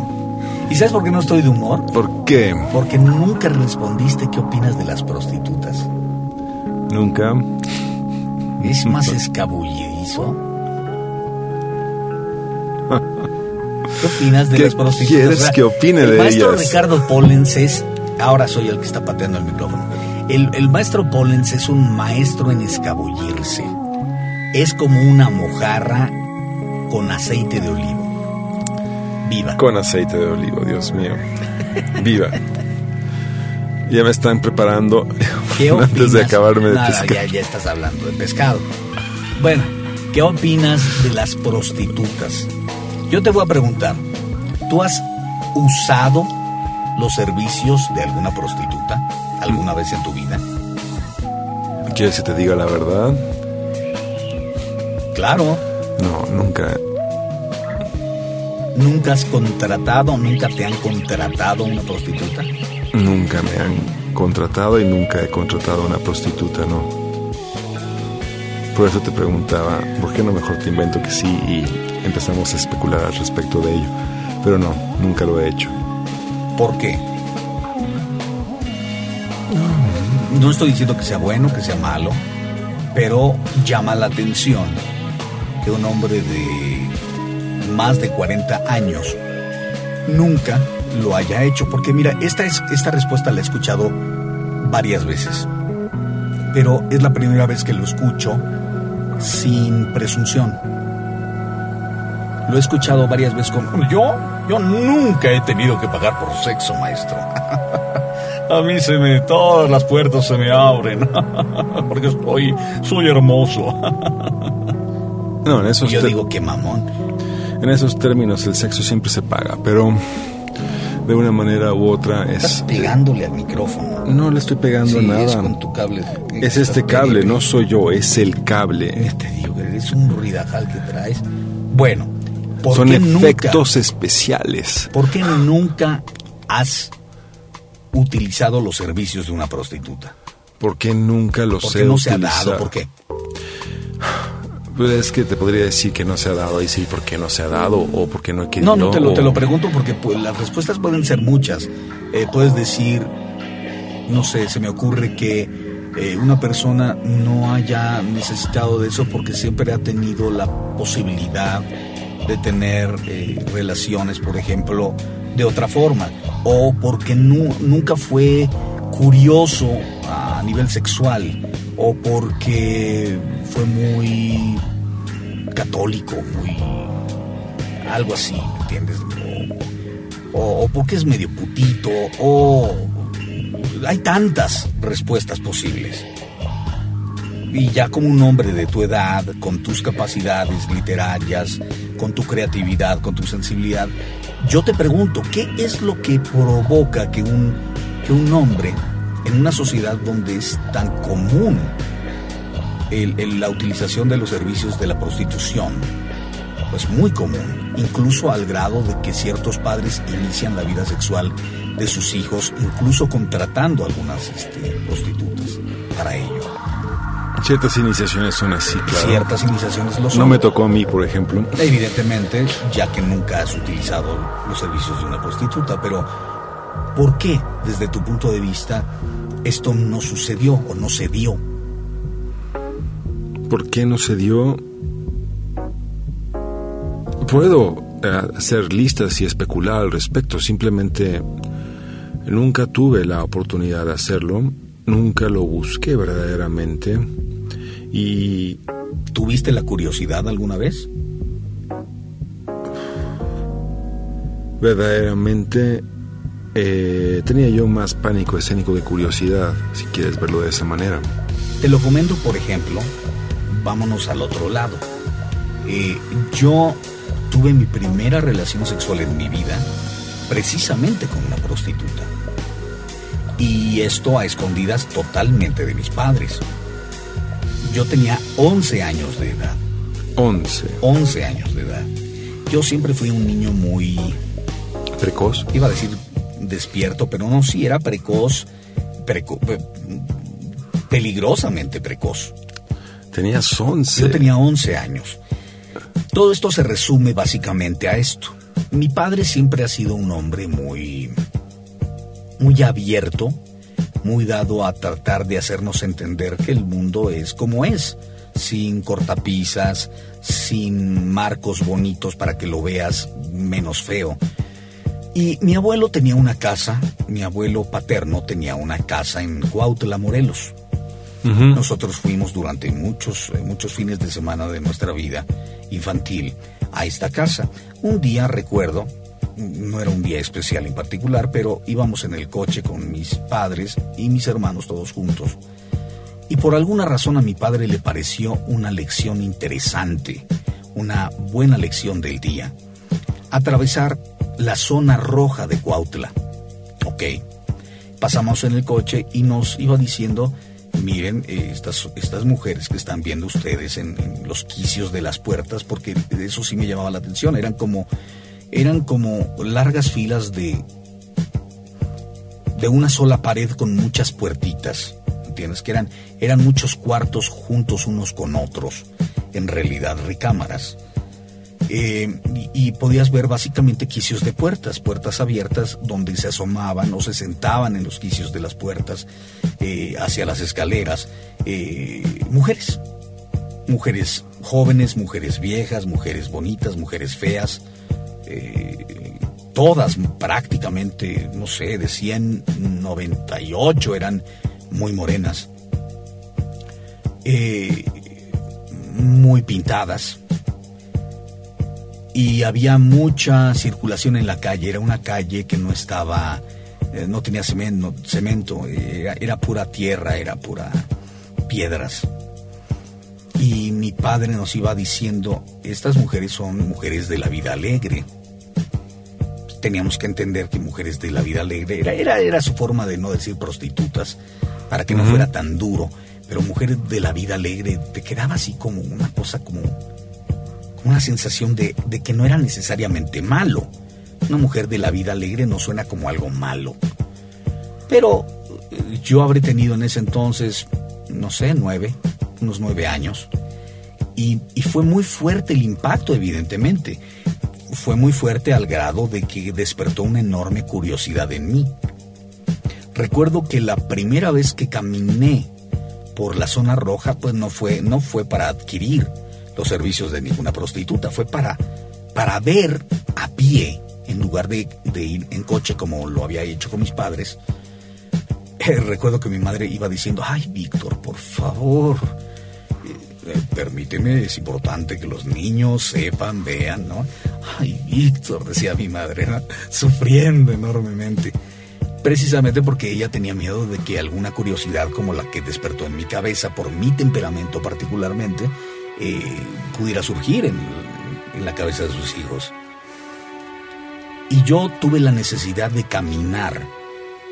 S2: ¿Y sabes por qué no estoy de humor?
S1: ¿Por qué?
S2: Porque nunca respondiste qué opinas de las prostitutas.
S1: Nunca.
S2: Es más escabullerizo. ¿Qué opinas de
S1: ¿Qué
S2: las prostitutas?
S1: quieres que opine
S2: el
S1: de
S2: maestro
S1: ellas?
S2: Ricardo Pollens es... Ahora soy el que está pateando el micrófono. El, el maestro Pollens es un maestro en escabullirse. Es como una mojarra con aceite de olivo. Viva.
S1: Con aceite de olivo, Dios mío. Viva. Ya me están preparando
S2: ¿Qué
S1: antes de acabarme de
S2: Nada,
S1: pescar.
S2: ya, ya estás hablando de pescado. Bueno, ¿qué opinas de las prostitutas? Yo te voy a preguntar, ¿tú has usado los servicios de alguna prostituta alguna vez en tu vida?
S1: ¿Quieres que te diga la verdad?
S2: Claro,
S1: No, nunca.
S2: ¿nunca has contratado, nunca te han contratado una prostituta?
S1: Nunca me han contratado y nunca he contratado a una prostituta, no. Por eso te preguntaba, ¿por qué no mejor te invento que sí y empezamos a especular al respecto de ello? Pero no, nunca lo he hecho.
S2: ¿Por qué? No estoy diciendo que sea bueno, que sea malo, pero llama la atención que un hombre de más de 40 años nunca lo haya hecho. Porque mira, esta, es, esta respuesta la he escuchado varias veces, pero es la primera vez que lo escucho sin presunción. Lo he escuchado varias veces con... Yo, yo nunca he tenido que pagar por sexo, maestro. A mí se me... Todas las puertas se me abren. Porque soy, soy hermoso.
S1: No, en esos,
S2: yo digo, qué mamón.
S1: en esos términos el sexo siempre se paga, pero de una manera u otra
S2: Estás
S1: es...
S2: pegándole al micrófono.
S1: No le estoy pegando
S2: Sí,
S1: nada.
S2: es con tu cable.
S1: Es este cable, no soy yo, es el cable.
S2: te digo, eres un ruidajal que traes. Bueno, ¿por
S1: Son
S2: qué nunca...
S1: efectos especiales.
S2: ¿Por qué nunca has utilizado los servicios de una prostituta?
S1: ¿Por qué nunca los
S2: ¿Por
S1: he
S2: qué no se ha dado? ¿Por qué?
S1: Pues es que te podría decir que no se ha dado y sí, ¿por qué no se ha dado? O porque no he querido.
S2: No, no te lo, te lo pregunto porque pues, las respuestas pueden ser muchas. Eh, puedes decir, no sé, se me ocurre que eh, una persona no haya necesitado de eso porque siempre ha tenido la posibilidad de tener eh, relaciones, por ejemplo, de otra forma. O porque nu- nunca fue curioso a nivel sexual. O porque fue muy católico, muy algo así, ¿me entiendes? O- o porque es medio putito, o hay tantas respuestas posibles. Y ya como un hombre de tu edad, con tus capacidades literarias, con tu creatividad, con tu sensibilidad, yo te pregunto, ¿qué es lo que provoca que un, que un hombre en una sociedad donde es tan común el- el- la utilización de los servicios de la prostitución, pues muy común, incluso al grado de que ciertos padres inician la vida sexual de sus hijos, incluso contratando algunas este, prostitutas para ello.
S1: Ciertas iniciaciones son así, claro.
S2: Ciertas iniciaciones lo son.
S1: No me tocó a mí, por ejemplo.
S2: Evidentemente, ya que nunca has utilizado los servicios de una prostituta, pero ¿por qué, desde tu punto de vista, esto no sucedió o no se dio?
S1: ¿Por qué no se dio? Puedo eh, hacer listas y especular al respecto. Simplemente nunca tuve la oportunidad de hacerlo. Nunca lo busqué verdaderamente. Y
S2: ¿Tuviste la curiosidad alguna vez?
S1: verdaderamente eh, tenía yo más pánico escénico que curiosidad, si quieres verlo de esa manera.
S2: Te lo comento, por ejemplo, vámonos al otro lado. Eh, yo tuve mi primera relación sexual en mi vida precisamente con una prostituta. Y esto a escondidas totalmente de mis padres. Yo tenía 11 años de edad.
S1: 11.
S2: 11 años de edad. Yo siempre fui un niño muy,
S1: Precoz.
S2: iba a decir despierto, pero no, sí era precoz, preco- pe- peligrosamente precoz.
S1: Tenías 11.
S2: Yo tenía 11 años. Todo esto se resume básicamente a esto. Mi padre siempre ha sido un hombre muy muy abierto, muy dado a tratar de hacernos entender que el mundo es como es, sin cortapisas, sin marcos bonitos para que lo veas menos feo. Y mi abuelo tenía una casa, mi abuelo paterno tenía una casa en Cuautla, Morelos. Nosotros fuimos durante muchos, eh, muchos fines de semana de nuestra vida infantil a esta casa. Un día recuerdo, no era un día especial en particular, pero íbamos en el coche con mis padres y mis hermanos todos juntos. Y por alguna razón a mi padre le pareció una lección interesante, una buena lección del día. Atravesar la zona roja de Cuautla. Ok. Pasamos en el coche y nos iba diciendo, miren, eh, estas, estas mujeres que están viendo ustedes en, en los quicios de las puertas, porque eso sí me llamaba la atención, eran como, eran como largas filas de, de una sola pared con muchas puertitas, ¿entiendes? Que eran, eran muchos cuartos juntos unos con otros, en realidad recámaras. Eh, y, podías ver básicamente quicios de puertas, puertas abiertas donde se asomaban o se sentaban en los quicios de las puertas eh, hacia las escaleras eh, mujeres, mujeres jóvenes, mujeres viejas, mujeres bonitas, mujeres feas, eh, todas prácticamente, no sé, de 198 eran muy morenas, eh, muy pintadas y había mucha circulación en la calle. Era una calle que no estaba, eh, no tenía cemento, era pura tierra, era pura piedras. Padre nos iba diciendo, estas mujeres son mujeres de la vida alegre. Teníamos que entender que mujeres de la vida alegre era, era, era su forma de no decir prostitutas, para que no fuera tan duro. Pero mujeres de la vida alegre te quedaba así como una cosa como una sensación de, de que no era necesariamente malo. Una mujer de la vida alegre no suena como algo malo. Pero eh, yo habré tenido en ese entonces, no sé, nueve, unos nueve años. Y, fue muy fuerte el impacto, evidentemente. Fue muy fuerte al grado de que despertó una enorme curiosidad en mí. Recuerdo que la primera vez que caminé por la zona roja, pues no fue, no fue para adquirir los servicios de ninguna prostituta, fue para, para ver a pie, en lugar de, de ir en coche como lo había hecho con mis padres. Eh, recuerdo que mi madre iba diciendo, ay Víctor, por favor, eh, permíteme, es importante que los niños sepan, vean, ¿no? Ay Víctor, decía mi madre, sufriendo enormemente. precisamente porque ella tenía miedo de que alguna curiosidad como la que despertó en mi cabeza por mi temperamento particularmente eh, pudiera surgir en la cabeza de sus hijos. Y yo tuve la necesidad de caminar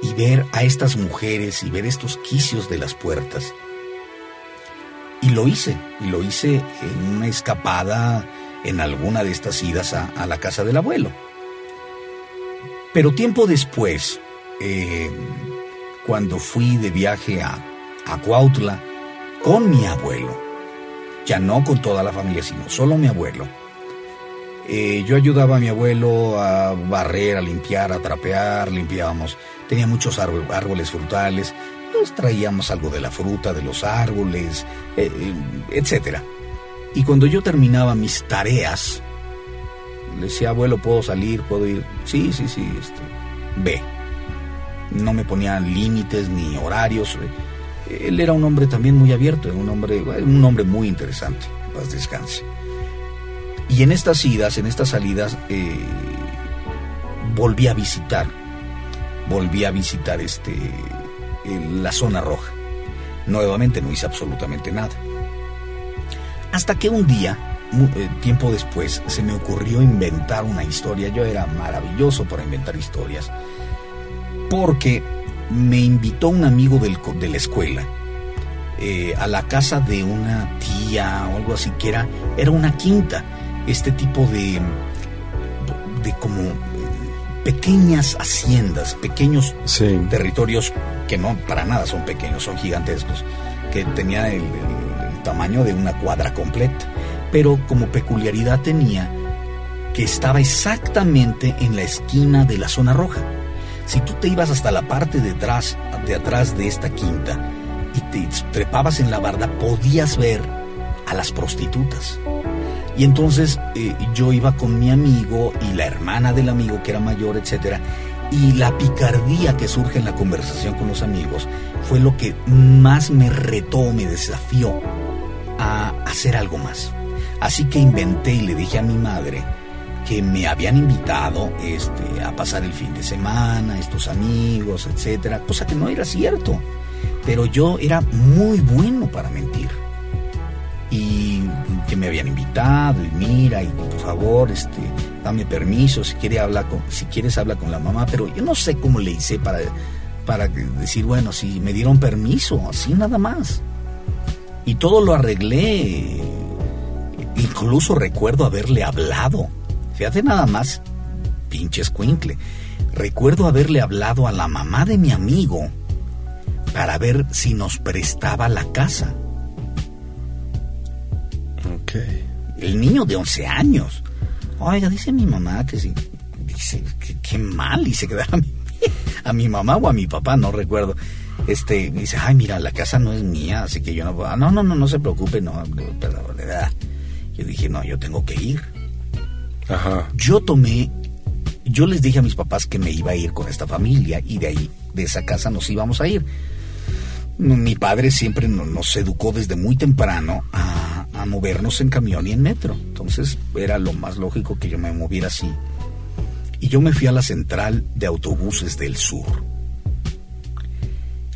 S2: y ver a estas mujeres y ver estos quicios de las puertas. Y lo hice, y lo hice en una escapada en alguna de estas idas a, la casa del abuelo. Pero tiempo después, eh, cuando fui de viaje a, a Cuautla con mi abuelo, ya no con toda la familia, sino solo mi abuelo, eh, yo ayudaba a mi abuelo a barrer, a limpiar, a trapear, limpiábamos. Tenía muchos árbol- árboles frutales, traíamos algo de la fruta de los árboles, eh, eh, etcétera. Y cuando yo terminaba mis tareas, le decía, abuelo, ¿puedo salir? ¿Puedo ir? Sí, sí, sí, este, ve. No me ponía límites ni horarios. Él era un hombre también muy abierto, un hombre, un hombre muy interesante. Paz descanse. Y en estas idas, en estas salidas, eh, volví a visitar, volví a visitar este, la zona roja. Nuevamente no hice absolutamente nada. Hasta que un día, eh, tiempo después, se me ocurrió inventar una historia. Yo era maravilloso para inventar historias. Porque me invitó un amigo del de la escuela eh, a la casa de una tía o algo así, que era, era una quinta. Este tipo de, de como pequeñas haciendas, pequeños
S1: Sí.
S2: territorios que no para nada son pequeños, son gigantescos, que tenían el, el- el tamaño de una cuadra completa, pero como peculiaridad tenía que estaba exactamente en la esquina de la zona roja. Si tú te ibas hasta la parte de atrás, de atrás de esta quinta y te trepabas en la barda, podías ver a las prostitutas. Y entonces eh, yo iba con mi amigo y la hermana del amigo que era mayor, etcétera, y la picardía que surge en la conversación con los amigos fue lo que más me retó, me desafió a hacer algo más. Así que inventé y le dije a mi madre que me habían invitado este, a pasar el fin de semana, estos amigos, etcétera, cosa que no era cierto. Pero yo era muy bueno para mentir me habían invitado y mira y por favor este dame permiso si quiere hablar con si quieres habla con la mamá pero yo no sé cómo le hice para para decir bueno si me dieron permiso así nada más. Y todo lo arreglé. Incluso recuerdo haberle hablado. Fíjate nada más pinche escuincle. Recuerdo haberle hablado a la mamá de mi amigo para ver si nos prestaba la casa El niño de 11 años. Oiga, dice mi mamá que sí. Dice, que qué mal. Y se quedaba a mi, a mi mamá o a mi papá, no recuerdo. Este, dice, ay, mira, la casa no es mía, así que yo no puedo. No, no, no, no se preocupe, no, perdón. Yo dije, no, yo tengo que ir.
S1: Ajá.
S2: Yo tomé, yo les dije a mis papás que me iba a ir con esta familia y de ahí, de esa casa nos íbamos a ir. Mi padre siempre no- nos educó desde muy temprano a, movernos en camión y en metro. Entonces era lo más lógico que yo me moviera así. Y yo me fui a la central de autobuses del sur.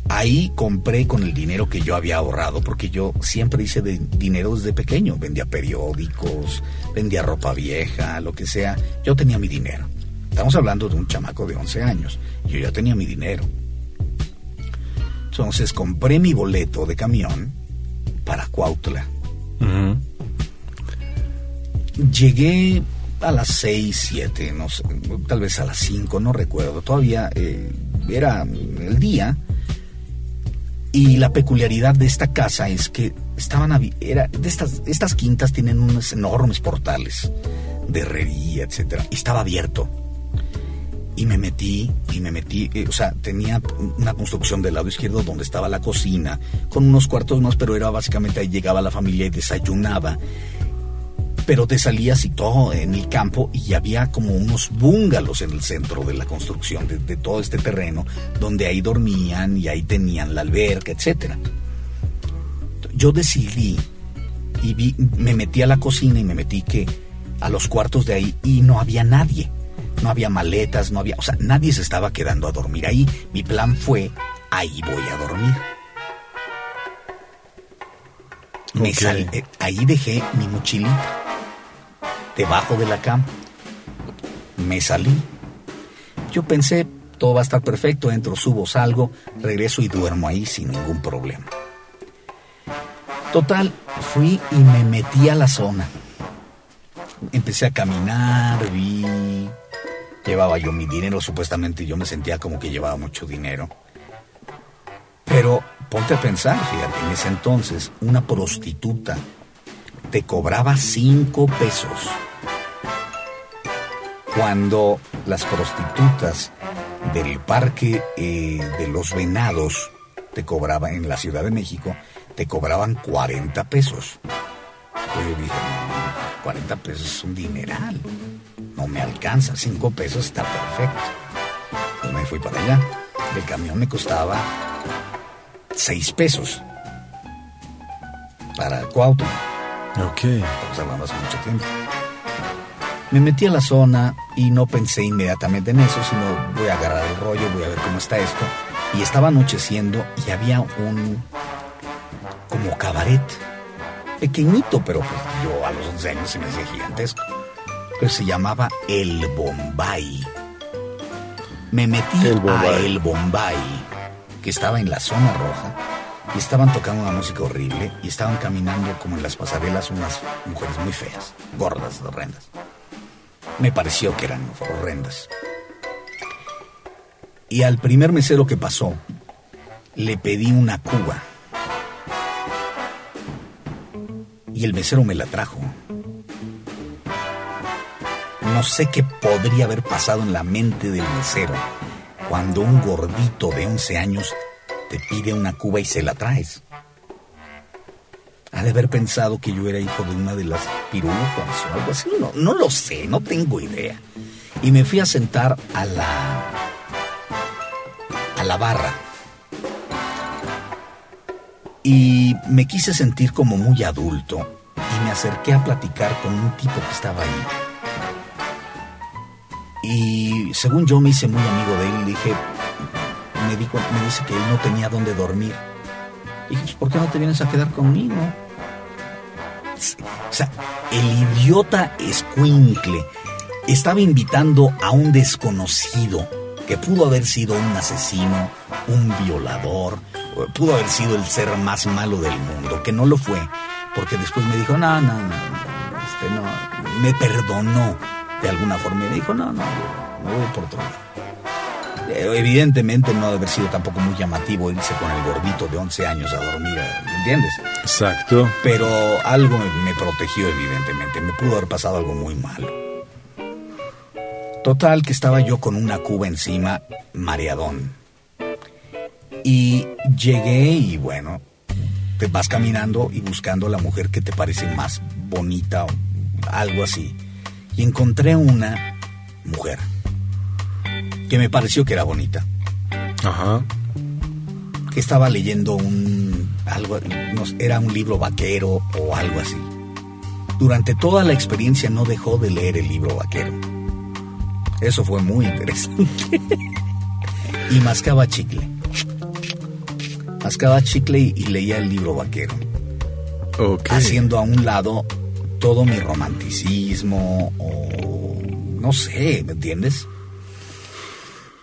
S2: Ahí compré con el dinero que yo había ahorrado, porque yo siempre hice de dinero desde pequeño. Vendía periódicos, vendía ropa vieja, lo que sea. Yo tenía mi dinero. Estamos hablando de un chamaco de 11 años. Yo ya tenía mi dinero. Entonces compré mi boleto de camión para Cuautla. Llegué a las 6, 7, no sé, tal vez a las 5, no recuerdo. Todavía eh, era el día. Y la peculiaridad de esta casa es que estaban era de estas estas quintas tienen unos enormes portales de herrería, etcétera, estaba abierto. Y me metí, y me metí, eh, o sea, tenía una construcción del lado izquierdo donde estaba la cocina, con unos cuartos más, pero era básicamente ahí llegaba la familia y desayunaba pero te salías y todo en el campo y había como unos búngalos en el centro de la construcción de, de todo este terreno donde ahí dormían y ahí tenían la alberca, etcétera. Yo decidí y vi, me metí a la cocina y me metí que a los cuartos de ahí y no había nadie. No había maletas, no había, o sea, nadie se estaba quedando a dormir ahí. Mi plan fue, ahí voy a dormir. Me sal- eh, ahí dejé mi mochilita debajo de la cama. Me salí. Yo pensé, todo va a estar perfecto, entro, subo, salgo, regreso y duermo ahí sin ningún problema. Total, fui y me metí a la zona. Empecé a caminar, vi... Llevaba yo mi dinero, supuestamente yo me sentía como que llevaba mucho dinero. Pero ponte a pensar, fíjate, en ese entonces una prostituta te cobraba cinco pesos. Cuando las prostitutas del parque eh, de los venados te cobraban en la Ciudad de México, te cobraban 40 pesos. Yo dije, no, 40 pesos es un dineral. No me alcanza, 5 pesos está perfecto. Pues me fui para allá. El camión me costaba 6 pesos. Para Cuauhtémoc.
S1: Ok.
S2: Estamos hablando hace mucho tiempo. Me metí a la zona y no pensé inmediatamente en eso, sino voy a agarrar el rollo, voy a ver cómo está esto. Y estaba anocheciendo y había un como cabaret. Pequeñito, pero pues, yo a los 11 años se me hacía gigantesco. Pero se llamaba El Bombay. Me metí
S1: El
S2: a. El Bombay, que estaba en la zona roja, y estaban tocando una música horrible, y estaban caminando como en las pasarelas unas mujeres muy feas, gordas, horrendas. Me pareció que eran horrendas. Y al primer mesero que pasó, le pedí una cuba. Y el mesero me la trajo. No sé qué podría haber pasado en la mente del mesero cuando un gordito de 11 años te pide una cuba y se la traes. Ha de haber pensado que yo era hijo de una de las pirufas o algo así. No, no lo sé, no tengo idea. Y me fui a sentar a la. a la barra. Y me quise sentir como muy adulto. Y me acerqué a platicar con un tipo que estaba ahí. Y según yo me hice muy amigo de él dije, me, dijo, me dice que él no tenía dónde dormir. Y dije, "Pues, ¿por qué no te vienes a quedar conmigo? O sea, el idiota escuincle estaba invitando a un desconocido que pudo haber sido un asesino, un violador, pudo haber sido el ser más malo del mundo, que no lo fue, porque después me dijo, no, no, no, este no, me perdonó de alguna forma y me dijo, no, no, me voy por otro lado. Eh, Evidentemente no ha de haber sido tampoco muy llamativo irse con el gordito de 11 años a dormir, ¿me entiendes?
S1: Exacto.
S2: Pero algo me, protegió, evidentemente. Me pudo haber pasado algo muy malo. Total, que estaba yo con una cuba encima, mareadón. Y llegué y bueno, te vas caminando y buscando a la mujer que te parece más bonita o algo así. Y encontré una mujer que me pareció que era bonita
S1: Ajá.
S2: que estaba leyendo un algo no era un libro vaquero o algo así. Durante toda la experiencia no dejó de leer el libro vaquero. Eso fue muy interesante. y mascaba chicle. Mascaba chicle y, y leía el libro vaquero, haciendo a un lado todo mi romanticismo o no sé, ¿me entiendes?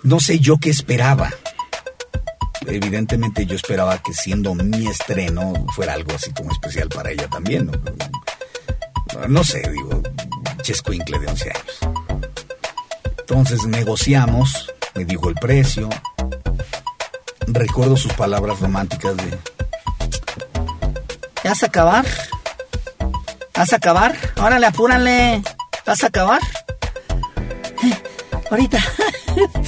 S2: No sé yo qué esperaba evidentemente yo esperaba que siendo mi estreno fuera algo así como especial para ella también. No, No sé, digo, chescuincle de 11 años. Entonces negociamos, me dijo el precio. Recuerdo sus palabras románticas de... ¿Ya vas a acabar? ¿Vas a acabar? Órale, apúrale. ¿Vas a acabar? Ahorita.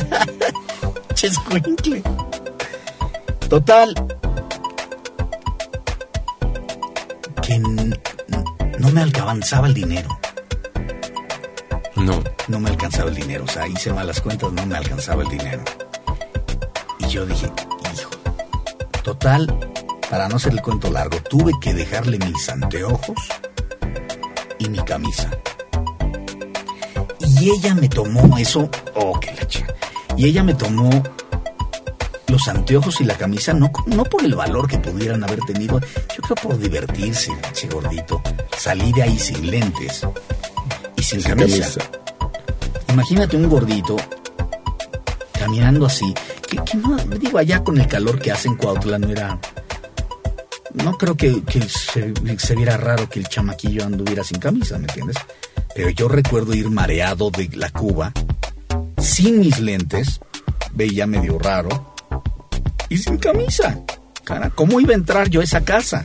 S2: Chescuincle. Total. Que no me alcanzaba el dinero.
S1: No.
S2: No me alcanzaba el dinero. O sea, hice malas cuentas, no me alcanzaba el dinero. Y yo dije, hijo. Total, para no hacer el cuento largo, tuve que dejarle mis anteojos y mi camisa. Y ella me tomó eso, oh, qué leche. Y ella me tomó los anteojos y la camisa, no, no por el valor que pudieran haber tenido, yo creo por divertirse, ese gordito. Salí de ahí sin lentes y sin
S1: Sin
S2: camisa.
S1: camisa.
S2: Imagínate un gordito caminando así, que, que no, digo, allá con el calor que hace en Cuautla no era... No creo que, que se, se viera raro que el chamaquillo anduviera sin camisa, ¿me entiendes? Pero yo recuerdo ir mareado de la Cuba, sin mis lentes, veía medio raro, y sin camisa. Cara, ¿cómo iba a entrar yo a esa casa?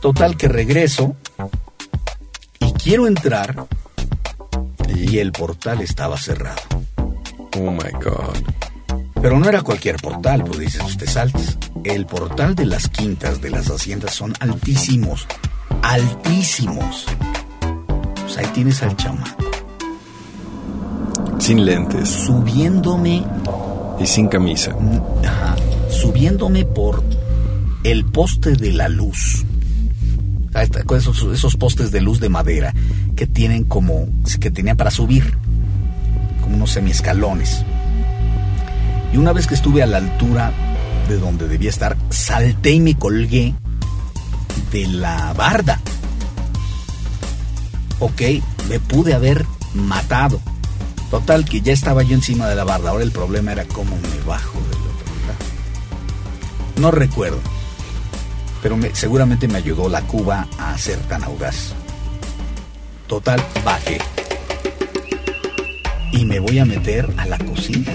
S2: Total que regreso y quiero entrar y el portal estaba cerrado.
S1: Oh my God.
S2: Pero no era cualquier portal, pues dices, usted saltes. El portal de las quintas, de las haciendas, son altísimos. Altísimos. Pues ahí tienes al chamaco.
S1: Sin lentes
S2: Subiéndome,
S1: y sin camisa.
S2: ajá, subiéndome por el poste de la luz. Esos, esos postes de luz de madera que tienen como, que tenían para subir, como unos semiescalones. Y una vez que estuve a la altura de donde debía estar, salté y me colgué de la barda. Ok, me pude haber matado. Total, que ya estaba yo encima de la barda. Ahora el problema era cómo me bajo del otro lado. No recuerdo. Pero me- seguramente me ayudó la cuba a ser tan audaz. Total, bajé. Y me voy a meter a la cocina.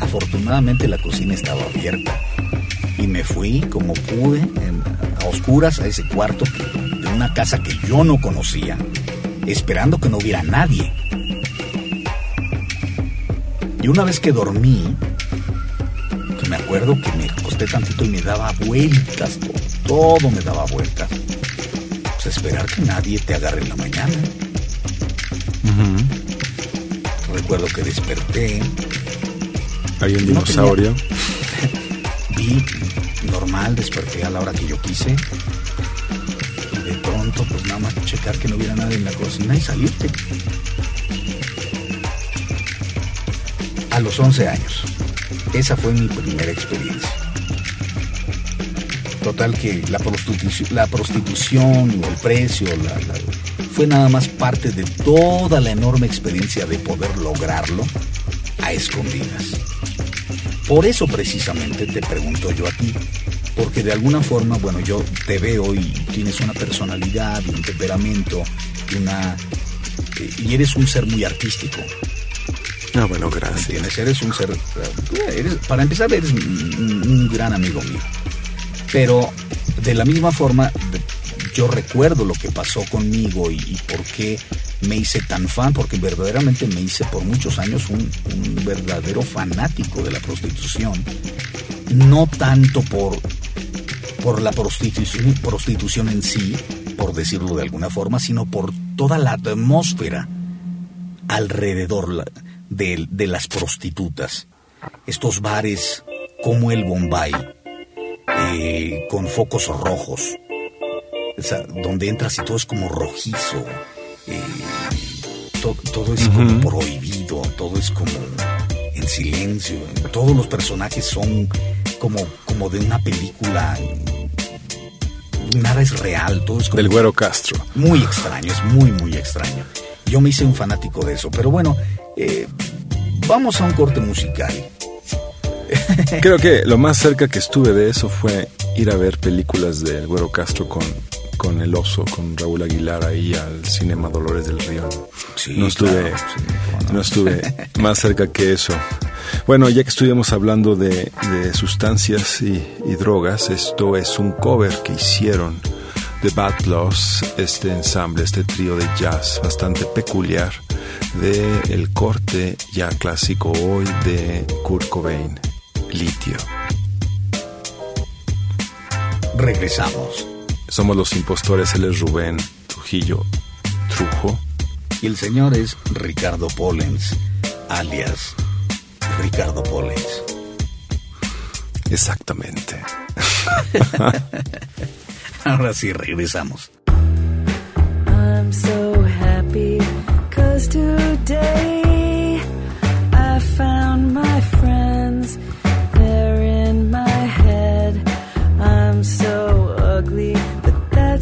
S2: Afortunadamente la cocina estaba abierta. Y me fui como pude, en- a oscuras, a ese cuarto de una casa que yo no conocía, esperando que no hubiera nadie. Y una vez que dormí, que me acuerdo que me acosté tantito y me daba vueltas, todo, todo me daba vueltas. Pues esperar que nadie te agarre en la mañana. Recuerdo que desperté,
S1: Hay un
S2: No
S1: dinosaurio.
S2: vi normal, desperté a la hora que yo quise. Y de pronto, pues nada más checar que no hubiera nadie en la cocina y salirte. A los 11 años. Esa fue mi primera experiencia. Total que la prostitución, la prostitución o el precio la- la- fue nada más parte de toda la enorme experiencia de poder lograrlo a escondidas. Por eso precisamente te pregunto yo a ti, porque de alguna forma, bueno, yo te veo y tienes una personalidad y un temperamento y una eh, y eres un ser muy artístico,
S1: Ah, bueno,
S2: ¿me
S1: gracias.
S2: entiendes? Eres un ser, eres- para empezar, eres un, un gran amigo mío. Pero de la misma forma, yo recuerdo lo que pasó conmigo y, y por qué me hice tan fan, porque verdaderamente me hice por muchos años un, verdadero fanático de la prostitución. No tanto por, por la prostitución, prostitución en sí, por decirlo de alguna forma, sino por toda la atmósfera alrededor de, de las prostitutas. Estos bares como el Bombay, eh, con focos rojos, donde entras y todo es como rojizo, eh, to- todo es como prohibido, todo es como en silencio, todos los personajes son como, como de una película, nada es real, todo es como
S1: Del güero Castro.
S2: muy extraño, es muy, muy extraño. Yo me hice un fanático de eso, pero bueno, eh, vamos a un corte musical.
S1: Creo que lo más cerca que estuve de eso fue ir a ver películas del Güero Castro con, con El Oso, con Raúl Aguilar ahí al Cinema Dolores del Río.
S2: Sí,
S1: no estuve,
S2: claro, sí, cómo no.
S1: no estuve más cerca que eso. Bueno, ya que estuvimos hablando de, de sustancias y, y drogas, esto es un cover que hicieron de Bad Blows, este ensamble, este trío de jazz bastante peculiar de el corte ya clásico hoy de Kurt Cobain, Litio.
S2: Regresamos.
S1: Somos los impostores, él es Rubén Trujillo Trujo.
S2: Y el señor es Ricardo Pollens, alias Ricardo Pollens.
S1: Exactamente.
S2: Ahora sí, regresamos.
S3: I'm so happy cause today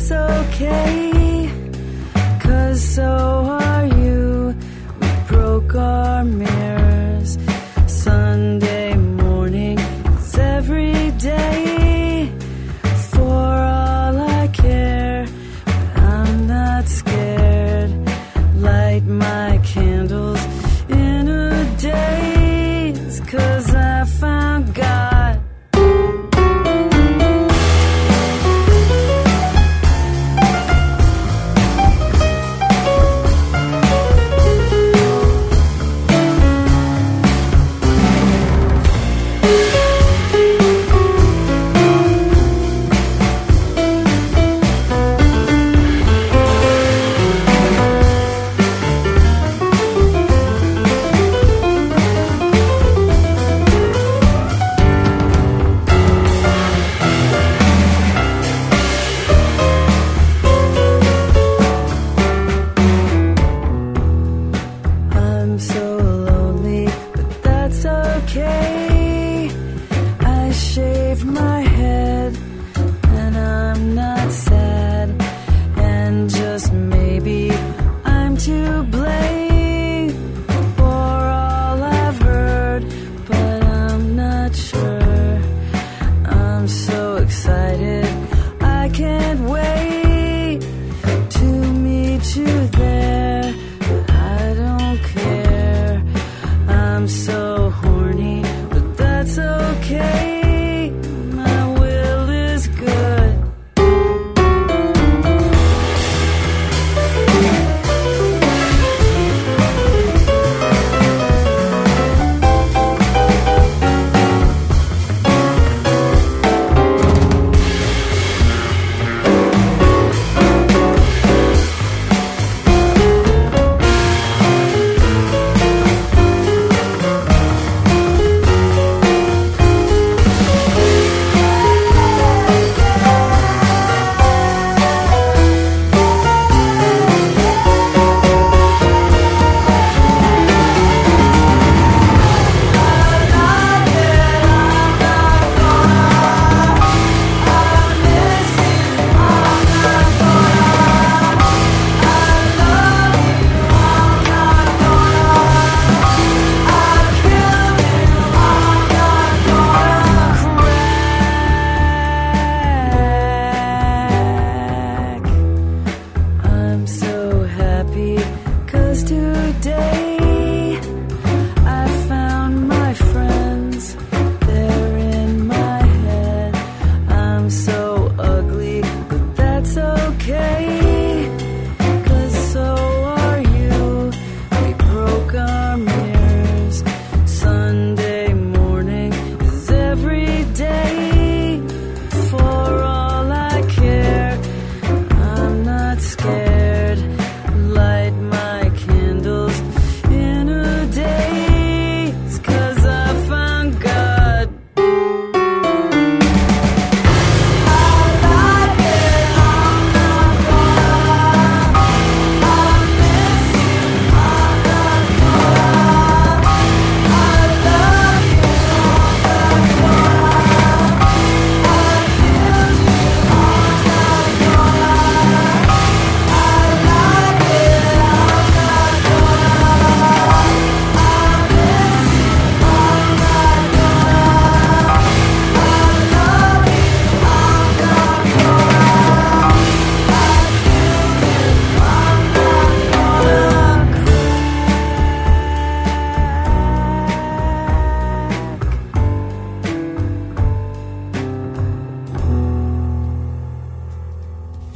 S5: it's okay. Cause so are you. We broke our
S3: mirror.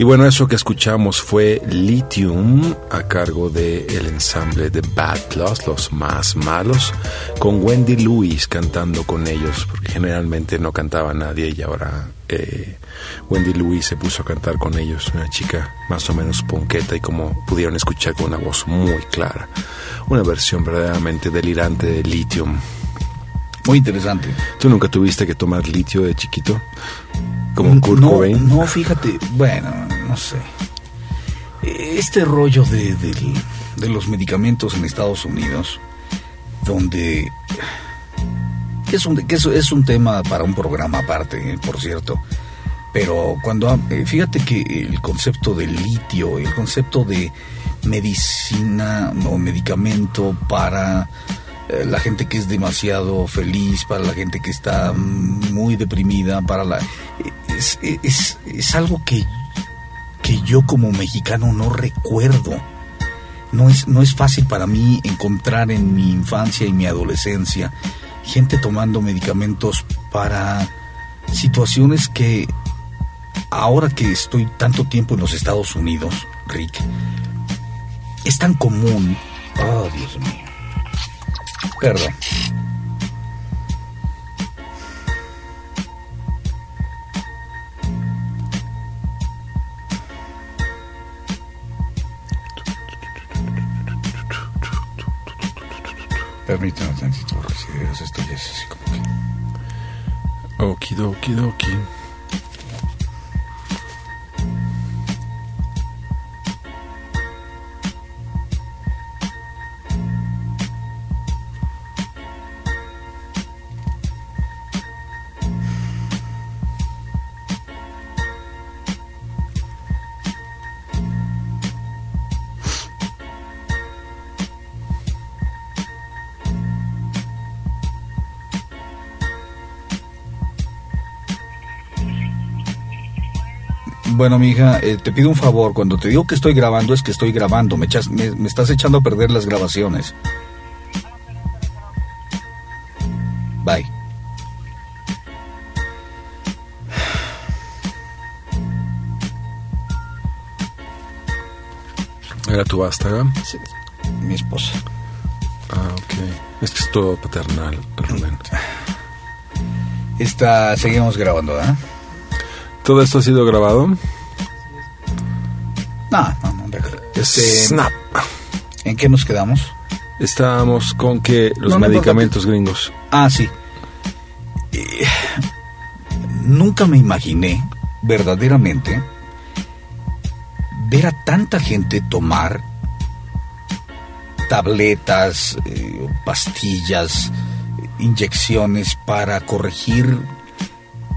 S3: bueno, eso que escuchamos fue Lithium a cargo del de ensamble de Bad Plus, los más malos, con Wendy Lewis cantando con ellos, porque generalmente no cantaba nadie y ahora eh, Wendy Lewis se puso a cantar con ellos, una chica más o menos ponqueta y como pudieron escuchar con una voz muy clara, una versión verdaderamente delirante de Lithium.
S2: Muy interesante.
S3: ¿Tú nunca tuviste que tomar litio de chiquito? Como Kurt
S2: no,
S3: Cobain?
S2: No, fíjate, bueno, sé. Este rollo de, de, los medicamentos en Estados Unidos, donde... Es, un, es, un tema para un programa aparte, eh, por cierto. Pero cuando... Ah, eh, fíjate que el concepto de litio, el concepto de medicina o medicamento para eh, la gente que es demasiado feliz, para la gente que está muy deprimida, para la es, es, algo que yo como mexicano no recuerdo. No es, no es fácil para mí encontrar en mi infancia y mi adolescencia gente tomando medicamentos para situaciones que ahora que estoy tanto tiempo en los Estados Unidos, Rick, es tan común. Oh, Dios mío. Perdón. Permítame tantito, porque si esto ya es así como que...
S1: Okidokidoki.
S2: Bueno, mi hija, eh, te pido un favor. Cuando te digo que estoy grabando, es que estoy grabando. Me, echas- me, me estás echando a perder las grabaciones. Bye.
S1: ¿Era tu vástaga?
S2: Mi esposa.
S1: Ah, ok. Es que es todo paternal, Rubén.
S2: Esta, seguimos grabando, ¿ah?
S1: ¿Todo esto ha sido grabado?
S2: No, no, no. Este,
S1: Snap.
S2: ¿En qué nos quedamos?
S1: Estábamos con que los
S2: No, no
S1: medicamentos gringos.
S2: Ah, sí. Eh, nunca me imaginé, verdaderamente, ver a tanta gente tomar tabletas, eh, pastillas, inyecciones para corregir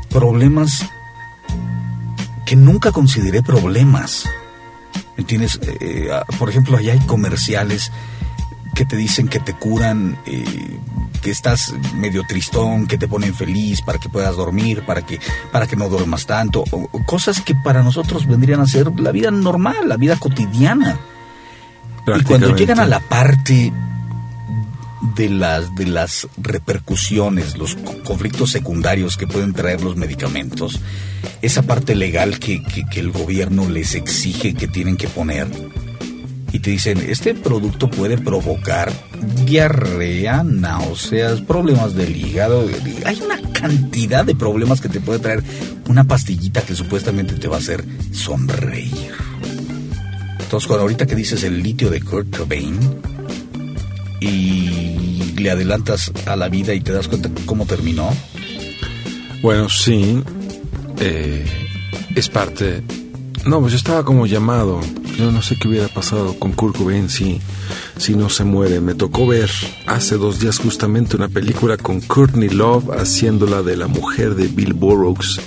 S2: problemas que nunca consideré problemas. ¿Me entiendes? Eh, ah, por ejemplo, allá hay comerciales que te dicen que te curan, eh, que estás medio tristón, que te ponen feliz para que puedas dormir, para que, para que no duermas tanto, o- o cosas que para nosotros vendrían a ser la vida normal, la vida cotidiana. Y cuando llegan a la parte de las, de las repercusiones, los co- conflictos secundarios que pueden traer los medicamentos, esa parte legal que, que- que el gobierno les exige que tienen que poner, y te dicen, este producto puede provocar diarrea, náuseas, problemas del hígado, hay una cantidad de problemas que te puede traer una pastillita que supuestamente te va a hacer sonreír. Entonces, cuando ahorita que dices el litio de Kurt Cobain y le adelantas a la vida y te das cuenta cómo terminó,
S1: Bueno, sí. eh, es parte. No, pues yo estaba como llamado. Yo no sé qué hubiera pasado con Kurt Cobain si, si no se muere. Me tocó ver hace dos días justamente una película con Courtney Love haciéndola de la mujer de Bill Burroughs.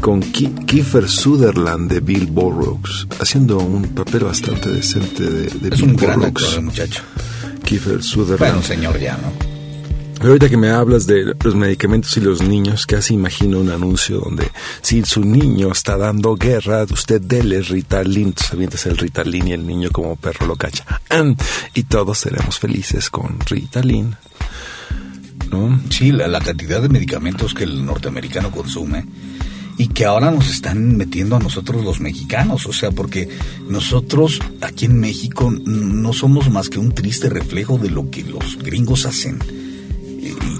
S1: Con Ki- Kiefer Sutherland de Bill Burroughs. Haciendo un papel bastante decente de, de
S2: es
S1: Bill
S2: un gran actor muchacho.
S1: Kiefer Sutherland.
S2: Bueno, señor ya, ¿no?
S1: Pero ahorita que me hablas de los medicamentos y los niños, casi imagino un anuncio donde si su niño está dando guerra, usted dele Ritalin, entonces avientas el Ritalin y el niño como perro lo cacha. Y todos seremos felices con Ritalin. ¿No?
S2: Sí, la, la cantidad de medicamentos que el norteamericano consume y que ahora nos están metiendo a nosotros los mexicanos, o sea, porque nosotros aquí en México no somos más que un triste reflejo de lo que los gringos hacen.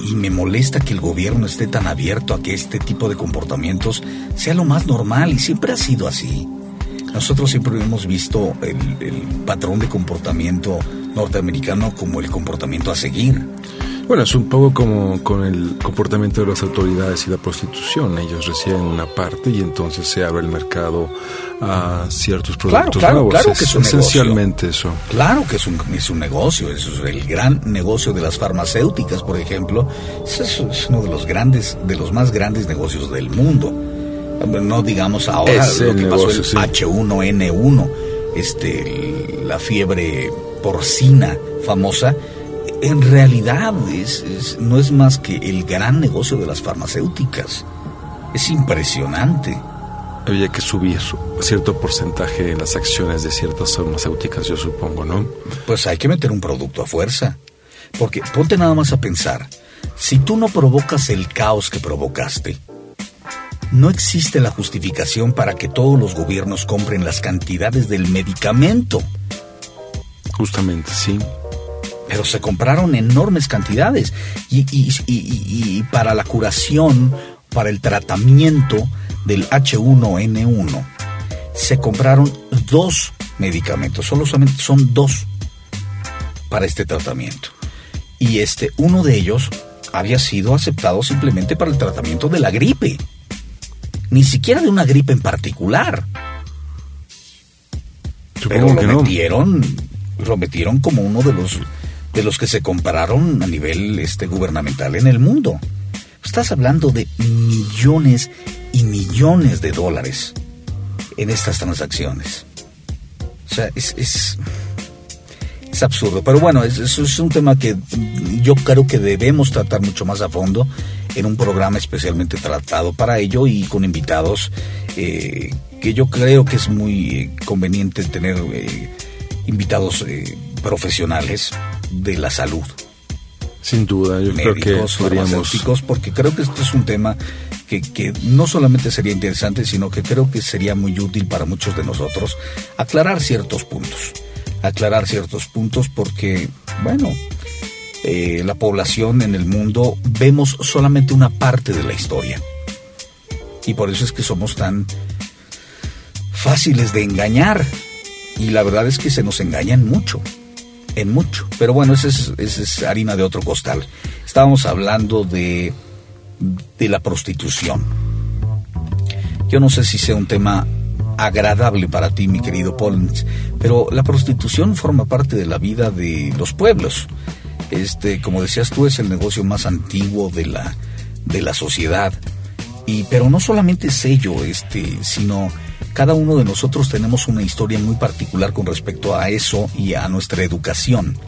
S2: Y me molesta que el gobierno esté tan abierto a que este tipo de comportamientos sea lo más normal y siempre ha sido así. Nosotros siempre hemos visto el, el patrón de comportamiento norteamericano como el comportamiento a seguir.
S1: Bueno, es un poco como con el comportamiento de las autoridades y la prostitución. Ellos reciben una parte y entonces se abre el mercado a ciertos
S2: Claro,
S1: productos
S2: claro,
S1: nuevos.
S2: claro que es un
S1: esencialmente eso.
S2: Claro que es un, es un negocio, es el gran negocio de las farmacéuticas, por ejemplo. Es, es uno de los grandes, de los más grandes negocios del mundo. No digamos ahora lo que
S1: negocio,
S2: pasó el
S1: sí.
S2: H1N1, este, el- la fiebre porcina famosa. En realidad es- es- no es más que el gran negocio de las farmacéuticas. Es impresionante.
S1: Había que subir cierto porcentaje en las acciones de ciertas farmacéuticas, yo supongo, ¿no?
S2: Pues hay que meter un producto a fuerza. Porque ponte nada más a pensar, si tú no provocas el caos que provocaste, no existe la justificación para que todos los gobiernos compren las cantidades del medicamento.
S1: Justamente, sí.
S2: Pero se compraron enormes cantidades. Y, y- y- y- para la curación, para el tratamiento del H1N1, se compraron dos medicamentos. Solo solamente son dos para este tratamiento. Y este, uno de ellos había sido aceptado simplemente para el tratamiento de la gripe. Ni siquiera de una gripe en particular. Pero lo
S1: no.
S2: metieron, lo metieron como uno de los de los que se compraron a nivel este gubernamental en el mundo. Estás hablando de millones y millones de dólares en estas transacciones. O sea, es, es, absurdo. Pero bueno, es, es- un tema que yo creo que debemos tratar mucho más a fondo en un programa especialmente tratado para ello y con invitados eh, que yo creo que es muy eh, conveniente tener eh, invitados profesionales de la salud
S1: Sin duda, yo creo que
S2: médicos,
S1: podríamos...
S2: farmacéuticos, porque creo que este es un tema que, que no solamente sería interesante, sino que creo que sería muy útil para muchos de nosotros aclarar ciertos puntos. Aclarar ciertos puntos porque, bueno, eh, la población en el mundo vemos solamente una parte de la historia. Y por eso es que somos tan fáciles de engañar. Y la verdad es que se nos engañan mucho en mucho. Pero bueno, esa es, es harina de otro costal. Estábamos hablando de, de la prostitución. Yo no sé si sea un tema agradable para ti, mi querido Pollens, pero la prostitución forma parte de la vida de los pueblos. Este, como decías tú, es el negocio más antiguo de la, de la sociedad. Y, pero no solamente es ello, este, sino cada uno de nosotros tenemos una historia muy particular con respecto a eso y a nuestra educación.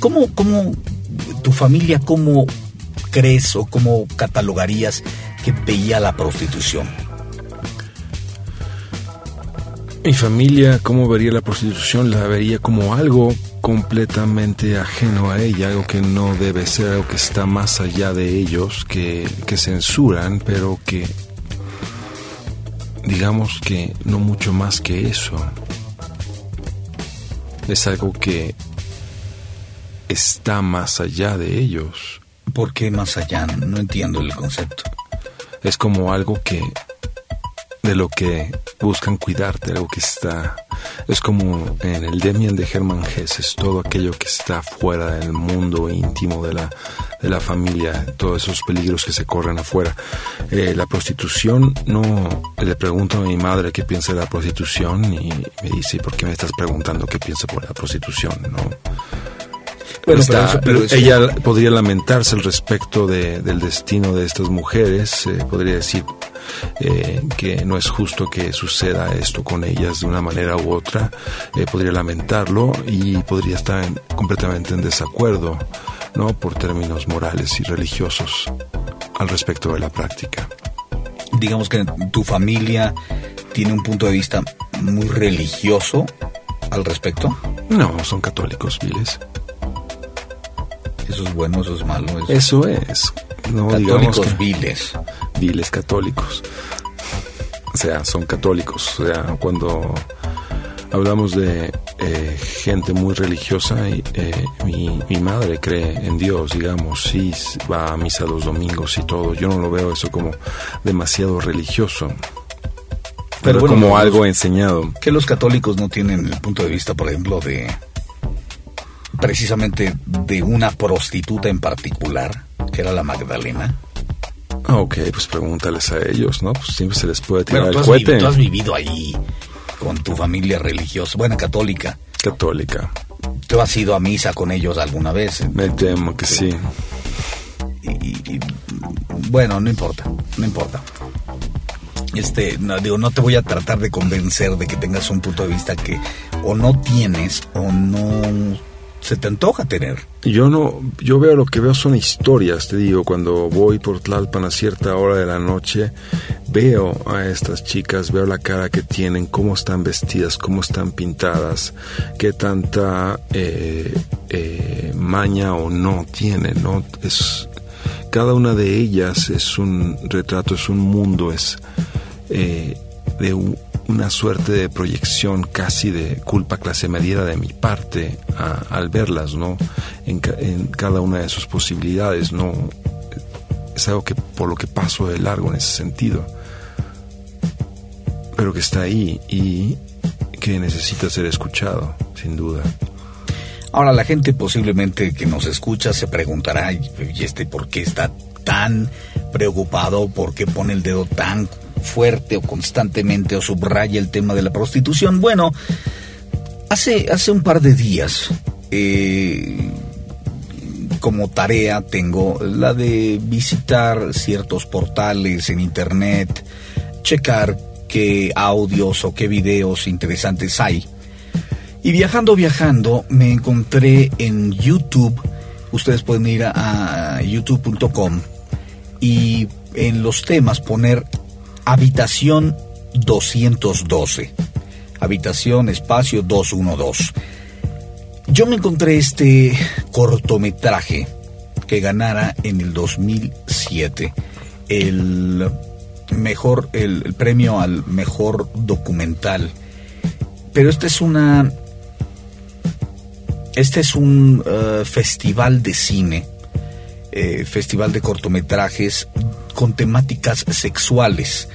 S2: ¿Cómo, cómo tu familia, cómo crees o cómo catalogarías que veía la prostitución?
S1: Mi familia, ¿cómo vería la prostitución? La vería como algo completamente ajeno a ella, algo que no debe ser, algo que está más allá de ellos, que, que censuran, pero que digamos que no mucho más que eso. Es algo que está más allá de ellos.
S2: ¿Por qué más allá? No entiendo el concepto.
S1: Es como algo que de lo que buscan cuidarte, algo que está es como en el Demian de Hermann Hesse, es todo aquello que está fuera del mundo íntimo de la de la familia, todos esos peligros que se corren afuera. Eh, la prostitución, no le pregunto a mi madre qué piensa de la prostitución y me dice, ¿por qué me estás preguntando qué piensa por la prostitución? No.
S2: Bueno,
S1: Está-
S2: pero eso- pero
S1: ella podría lamentarse al respecto de- del destino de estas mujeres, eh, podría decir eh, que no es justo que suceda esto con ellas de una manera u otra, eh, podría lamentarlo y podría estar en- completamente en desacuerdo, ¿no? Por términos morales y religiosos al respecto de la práctica.
S2: Digamos que tu familia tiene un punto de vista muy religioso al respecto.
S1: No, son católicos, viles.
S2: Eso es bueno, eso es malo. eso-
S1: Eso es. No
S2: Católicos
S1: que-
S2: viles.
S1: viles católicos. O sea, son católicos. O sea, cuando hablamos de eh, gente muy religiosa, y, eh, mi, mi madre cree en Dios, digamos, sí va a misa los domingos y todo. Yo no lo veo eso como demasiado religioso. Pero
S2: bueno,
S1: como
S2: los-
S1: algo enseñado.
S2: que los católicos no tienen el punto de vista, por ejemplo, de precisamente de una prostituta en particular, que era la Magdalena.
S1: Ah, ok, pues pregúntales a ellos, ¿no? Pues siempre se les puede tirar
S2: tú
S1: el
S2: has,
S1: cohete.
S2: vivido, tú has vivido ahí con tu familia religiosa, buena católica.
S1: Católica.
S2: Tú has ido a misa con ellos alguna vez.
S1: Me temo que sí.
S2: Y, y- bueno, no importa, no importa. este, no, digo, no te voy a tratar de convencer de que tengas un punto de vista que o no tienes o no se te antoja tener.
S1: Yo no, yo veo lo que veo son historias, te digo, cuando voy por Tlalpan a cierta hora de la noche, veo a estas chicas, veo la cara que tienen, cómo están vestidas, cómo están pintadas, qué tanta eh, eh, maña o no tienen, ¿no? Es, cada una de ellas es un retrato, es un mundo, es eh, de un- una suerte de proyección casi de culpa clase medida de mi parte a- al verlas, ¿no? En, en cada una de sus posibilidades, ¿no? Es algo que por lo que paso de largo en ese sentido, pero que está ahí y que necesita ser escuchado, sin duda.
S2: Ahora la gente posiblemente que nos escucha se preguntará, ¿y y este por qué está tan preocupado? ¿Por qué pone el dedo tan fuerte o constantemente o subraya el tema de la prostitución? Bueno, hace, hace un par de días, eh, como tarea tengo la de visitar ciertos portales en internet, checar qué audios o qué videos interesantes hay. Y viajando, viajando, me encontré en YouTube. Ustedes pueden ir a, a youtube.com y en los temas poner habitación 212. Habitación espacio 212. Yo me encontré este cortometraje que ganara en el 2007 el mejor el, premio al mejor documental. Pero esta es una este es un eh, festival de cine, eh, festival de cortometrajes con temáticas sexuales.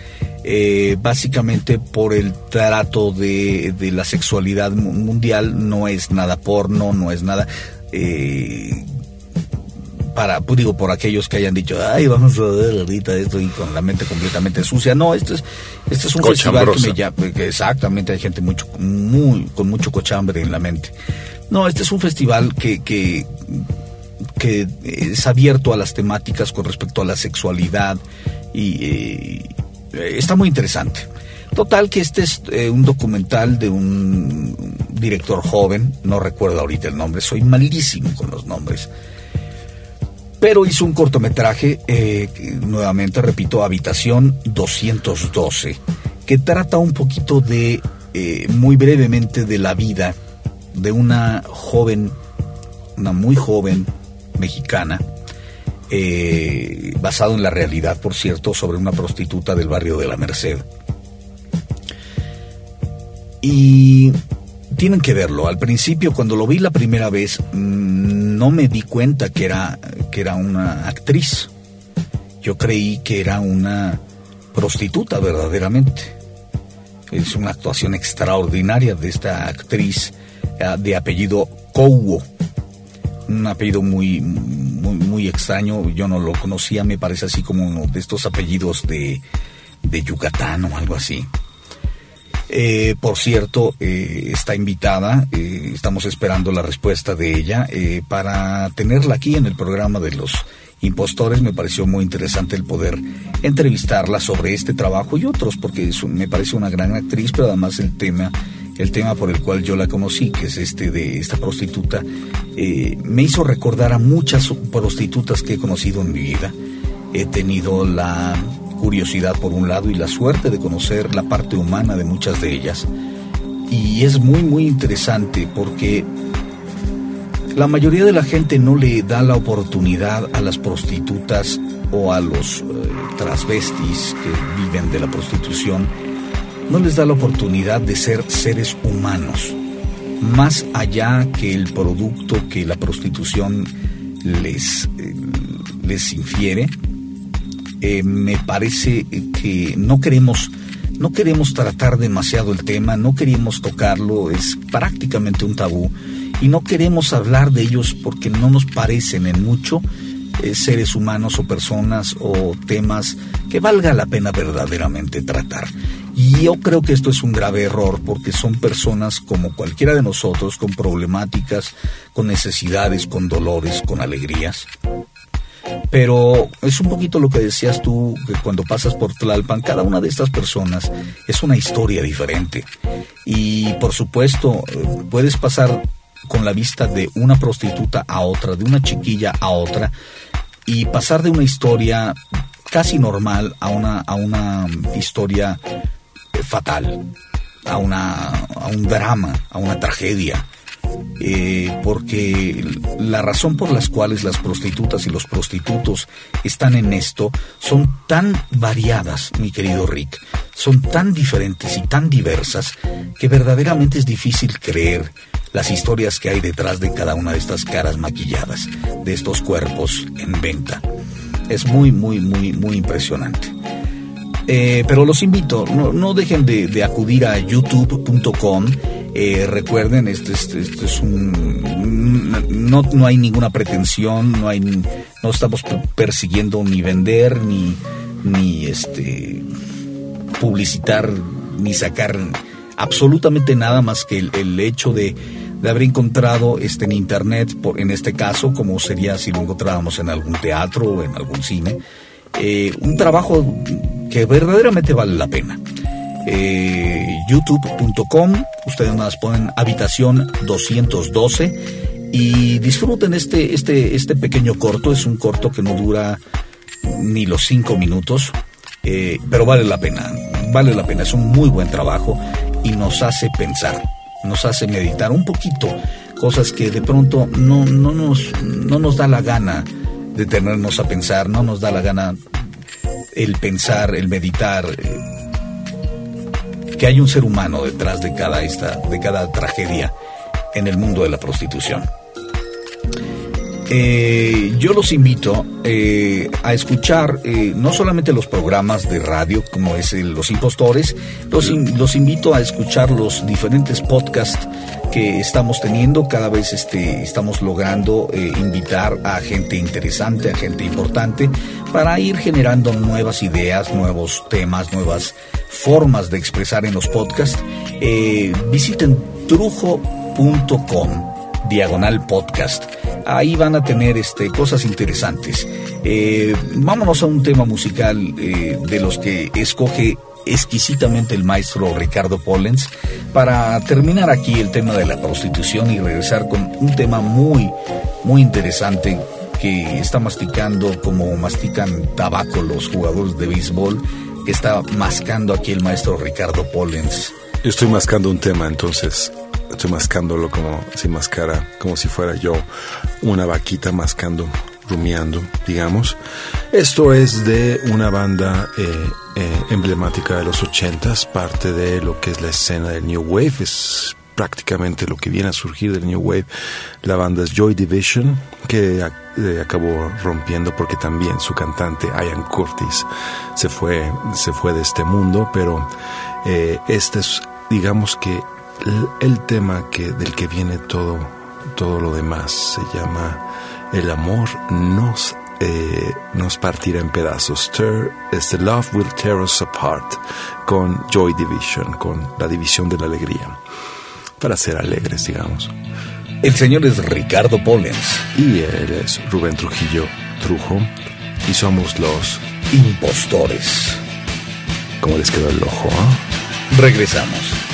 S2: Eh, básicamente por el trato de, de la sexualidad mu- mundial, no es nada porno, no es nada... eh, para, pues digo, por aquellos que hayan dicho, ay, vamos a ver ahorita esto y con la mente completamente sucia. No, esto es, este es un festival que me llama, que exactamente, hay gente mucho, muy, con mucho cochambre en la mente. No, este es un festival que, que, que es abierto a las temáticas con respecto a la sexualidad y eh, está muy interesante. Total que este es eh, un documental de un director joven, no recuerdo ahorita el nombre, soy malísimo con los nombres pero hizo un cortometraje, eh, nuevamente repito, Habitación 212, que trata un poquito de, eh, muy brevemente, de la vida de una joven, una muy joven mexicana, eh, basado en la realidad, por cierto, sobre una prostituta del barrio de la Merced. Y tienen que verlo. Al principio, cuando lo vi la primera vez, mm, no me di cuenta que era, que era una actriz. Yo creí que era una prostituta verdaderamente. Es una actuación extraordinaria de esta actriz eh, de apellido Couo. Un apellido muy, muy, extraño. Yo no lo conocía, me parece así como uno de estos apellidos de, de Yucatán o algo así. Eh, por cierto, eh, está invitada, eh, estamos esperando la respuesta de ella eh, para tenerla aquí en el programa de los impostores. Me pareció muy interesante el poder entrevistarla sobre este trabajo y otros, porque es me parece una gran actriz, pero además el tema, el tema por el cual yo la conocí, que es este de esta prostituta, eh, me hizo recordar a muchas prostitutas que he conocido en mi vida. He tenido la curiosidad por un lado y la suerte de conocer la parte humana de muchas de ellas. Y es muy, muy interesante porque la mayoría de la gente no le da la oportunidad a las prostitutas o a los eh, transvestis que viven de la prostitución, no les da la oportunidad de ser seres humanos, más allá que el producto que la prostitución les, eh, les infiere. Eh, me parece que no queremos no queremos tratar demasiado el tema, no queremos tocarlo, es prácticamente un tabú y no queremos hablar de ellos porque no nos parecen en mucho eh, seres humanos o personas o temas que valga la pena verdaderamente tratar. Y yo creo que esto es un grave error porque son personas como cualquiera de nosotros con problemáticas, con necesidades, con dolores, con alegrías Pero es un poquito lo que decías tú, que cuando pasas por Tlalpan, cada una de estas personas es una historia diferente. Y por supuesto, puedes pasar con la vista de una prostituta a otra, de una chiquilla a otra, y pasar de una historia casi normal a una, a una historia fatal, a, una, a un drama, a una tragedia. Eh, porque la razón por las cuales las prostitutas y los prostitutos están en esto son tan variadas, mi querido Rick, son tan diferentes y tan diversas que verdaderamente es difícil creer las historias que hay detrás de cada una de estas caras maquilladas, de estos cuerpos en venta. Es muy, muy, muy, muy impresionante. Eh, pero los invito, no, no dejen de, acudir a youtube.com. Eh, recuerden, este, este- este es un. No, no hay ninguna pretensión, no, hay, no estamos per- persiguiendo ni vender, ni, ni este, publicitar, ni sacar absolutamente nada más que el, el hecho de, de haber encontrado este, en internet, por- en este caso, como sería si lo encontrábamos en algún teatro o en algún cine, eh, un trabajo que verdaderamente vale la pena. Eh, youtube.com, ustedes más ponen habitación 212 y disfruten este, este, este pequeño corto, es un corto que no dura ni los cinco minutos, eh, pero vale la pena, vale la pena, es un muy buen trabajo y nos hace pensar, nos hace meditar un poquito, cosas que de pronto no, no, nos, no nos da la gana de tenernos a pensar, no nos da la gana el pensar, el meditar, eh, que hay un ser humano detrás de cada, esta, de cada tragedia en el mundo de la prostitución. Eh, yo los invito eh, a escuchar eh, no solamente los programas de radio como es el Los Impostores, los, los invito a escuchar los diferentes podcasts que estamos teniendo. Cada vez este, estamos logrando eh, invitar a gente interesante, a gente importante, para ir generando nuevas ideas, nuevos temas, nuevas formas de expresar en los podcasts. Visiten trujo.com diagonal podcast. Ahí van a tener este, cosas interesantes. Eh, vámonos a un tema musical eh, de los que escoge exquisitamente el maestro Ricardo Pollens para terminar aquí el tema de la prostitución y regresar con un tema muy, muy interesante que está masticando como mastican tabaco los jugadores de béisbol que está mascando aquí el maestro Ricardo Pollens.
S1: Yo estoy mascando un tema, entonces estoy mascándolo como si mascara, como si fuera yo una vaquita mascando, rumiando, digamos. Esto es de una banda eh, eh, emblemática de los ochentas, parte de lo que es la escena del New Wave, es prácticamente lo que viene a surgir del New Wave. La banda es Joy Division, que eh, acabó rompiendo porque también su cantante Ian Curtis se fue, se fue de este mundo, pero eh, este es, digamos que el, el tema que, del que viene todo, todo lo demás se llama El amor nos, eh, nos partirá en pedazos. Tear, este Love Will Tear Us Apart con Joy Division, con la división de la alegría, para ser alegres, digamos.
S2: El señor es Ricardo Pollens,
S1: Y él es Rubén Trujillo Trujo, y somos los,
S2: impostores.
S1: como les quedó el ojo, ¿ah?
S2: Regresamos.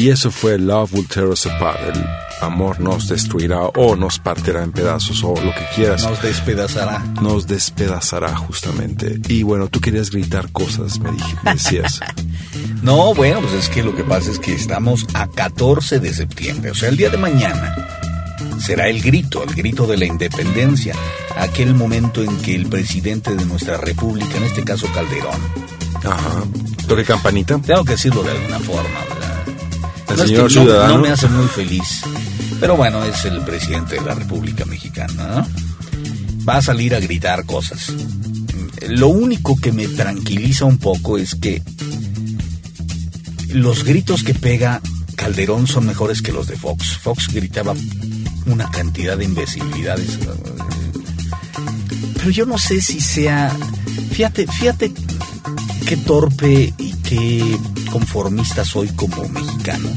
S1: Y eso fue Love Will Tear Us Apart. El amor nos destruirá o nos partirá en pedazos o lo que quieras.
S2: Nos despedazará.
S1: Nos despedazará justamente. Y bueno, tú querías gritar cosas, me, dije, me decías.
S2: No, bueno, pues es que lo que pasa es que estamos a 14 de septiembre, o sea, el día de mañana será el grito, el grito de la independencia, aquel momento en que el presidente de nuestra república, en este caso Calderón,
S1: Ajá. ¿Toque campanita?
S2: tengo que decirlo de alguna forma.
S1: El
S2: No es
S1: señor
S2: que no-
S1: ciudadano.
S2: no me hace muy feliz, pero bueno, es el presidente de la República Mexicana, ¿no? Va a salir a gritar cosas. Lo único que me tranquiliza un poco es que los gritos que pega Calderón son mejores que los de Fox. Fox gritaba una cantidad de imbecilidades. Pero yo no sé si sea... Fíjate, fíjate qué torpe y qué conformista soy como mexicano.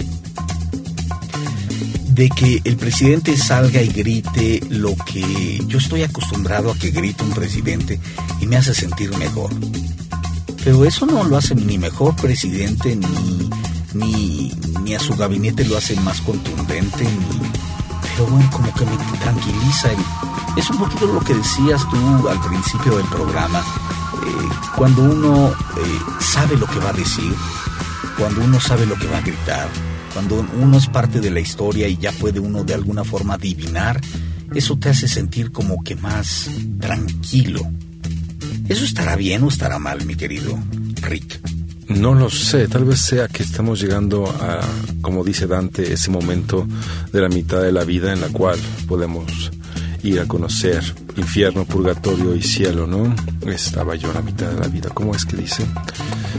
S2: De que el presidente salga y grite lo que yo estoy acostumbrado a que grite un presidente y me hace sentir mejor. Pero eso no lo hace ni mejor presidente, ni, ni, ni a su gabinete lo hace más contundente, ni... Pero bueno, como que me tranquiliza. es un poquito lo que decías tú al principio del programa. eh, cuando uno eh, sabe lo que va a decir, cuando uno sabe lo que va a gritar, cuando uno es parte de la historia y ya puede uno de alguna forma adivinar, eso te hace sentir como que más tranquilo. ¿Eso estará bien o estará mal, mi querido Rick?
S1: No lo sé, tal vez sea que estamos llegando a, como dice Dante, ese momento de la mitad de la vida en la cual podemos ir a conocer infierno, purgatorio y cielo, ¿no? Estaba yo a la mitad de la vida, ¿cómo es que dice?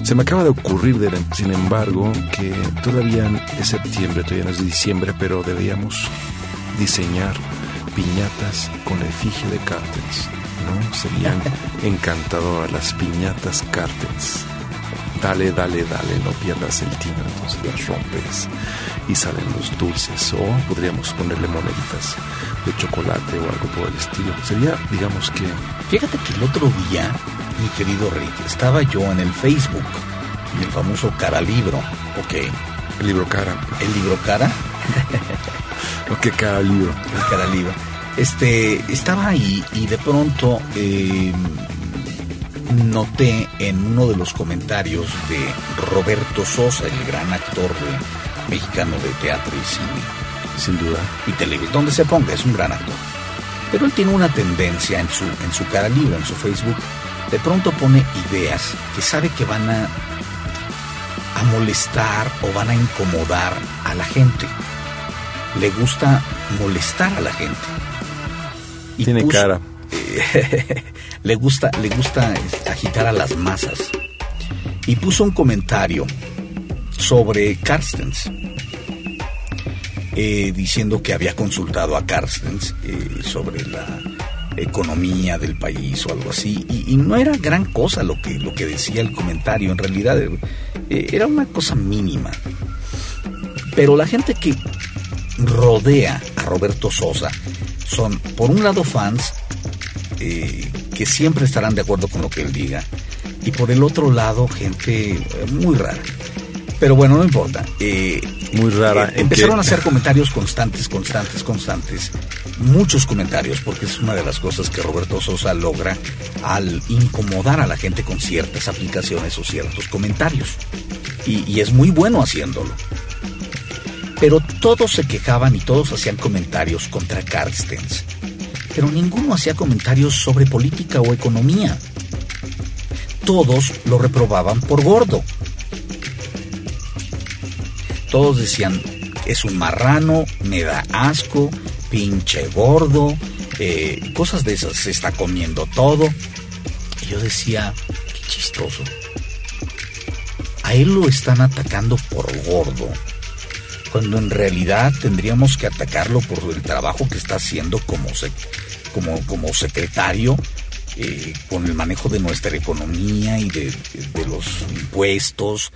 S1: Se me acaba de ocurrir, de- sin embargo, que todavía es septiembre, todavía no es diciembre, pero deberíamos diseñar piñatas con la efigie de Cartens, ¿no? Serían encantadoras las piñatas Cartens. Dale, dale, dale, no pierdas el tino, entonces las rompes y salen los dulces. O podríamos ponerle moneditas de chocolate o algo por el estilo. Sería, digamos que,
S2: Fíjate que el otro día, mi querido Rick, estaba yo en el Facebook, en el famoso Cara Libro, ok,
S1: el libro cara.
S2: el libro Cara,
S1: ¿O qué cara libro?
S2: el Cara Libro. Este, estaba ahí y de pronto eh, noté en uno de los comentarios de Roberto Sosa, el gran actor de- mexicano de teatro y cine,
S1: Sin duda.
S2: y televisión, donde se ponga, es un gran actor. Pero él tiene una tendencia en su, en su cara libre, en su Facebook, de pronto pone ideas que sabe que van a, a molestar o van a incomodar a la gente. Le gusta molestar a la gente. Y
S1: Tiene
S2: puso-
S1: cara.
S2: le gusta, le gusta agitar a las masas. Y puso un comentario sobre Carstens, eh, diciendo que había consultado a Carstens eh, sobre la economía del país o algo así. Y, no era gran cosa lo que, lo que decía el comentario, en realidad eh, era una cosa mínima. Pero la gente que rodea a Roberto Sosa son, por un lado, fans que siempre estarán de acuerdo con lo que él diga, y por el otro lado, gente muy rara. Pero bueno, no importa. Eh,
S1: Muy rara.
S2: eh,
S1: ¿en
S2: empezaron a hacer comentarios constantes, constantes, constantes. Muchos comentarios, porque es una de las cosas que Roberto Sosa logra al incomodar a la gente con ciertas aplicaciones o ciertos comentarios. Y, y es muy bueno haciéndolo. Pero todos se quejaban y todos hacían comentarios contra Carstens. Pero ninguno hacía comentarios sobre política o economía. Todos lo reprobaban por gordo. Todos decían, es un marrano, me da asco, pinche gordo, eh, cosas de esas, se está comiendo todo. Y yo decía, qué chistoso. A él lo están atacando por gordo, cuando en realidad tendríamos que atacarlo por el trabajo que está haciendo como, como, como secretario eh, con el manejo de nuestra economía y de, de los impuestos.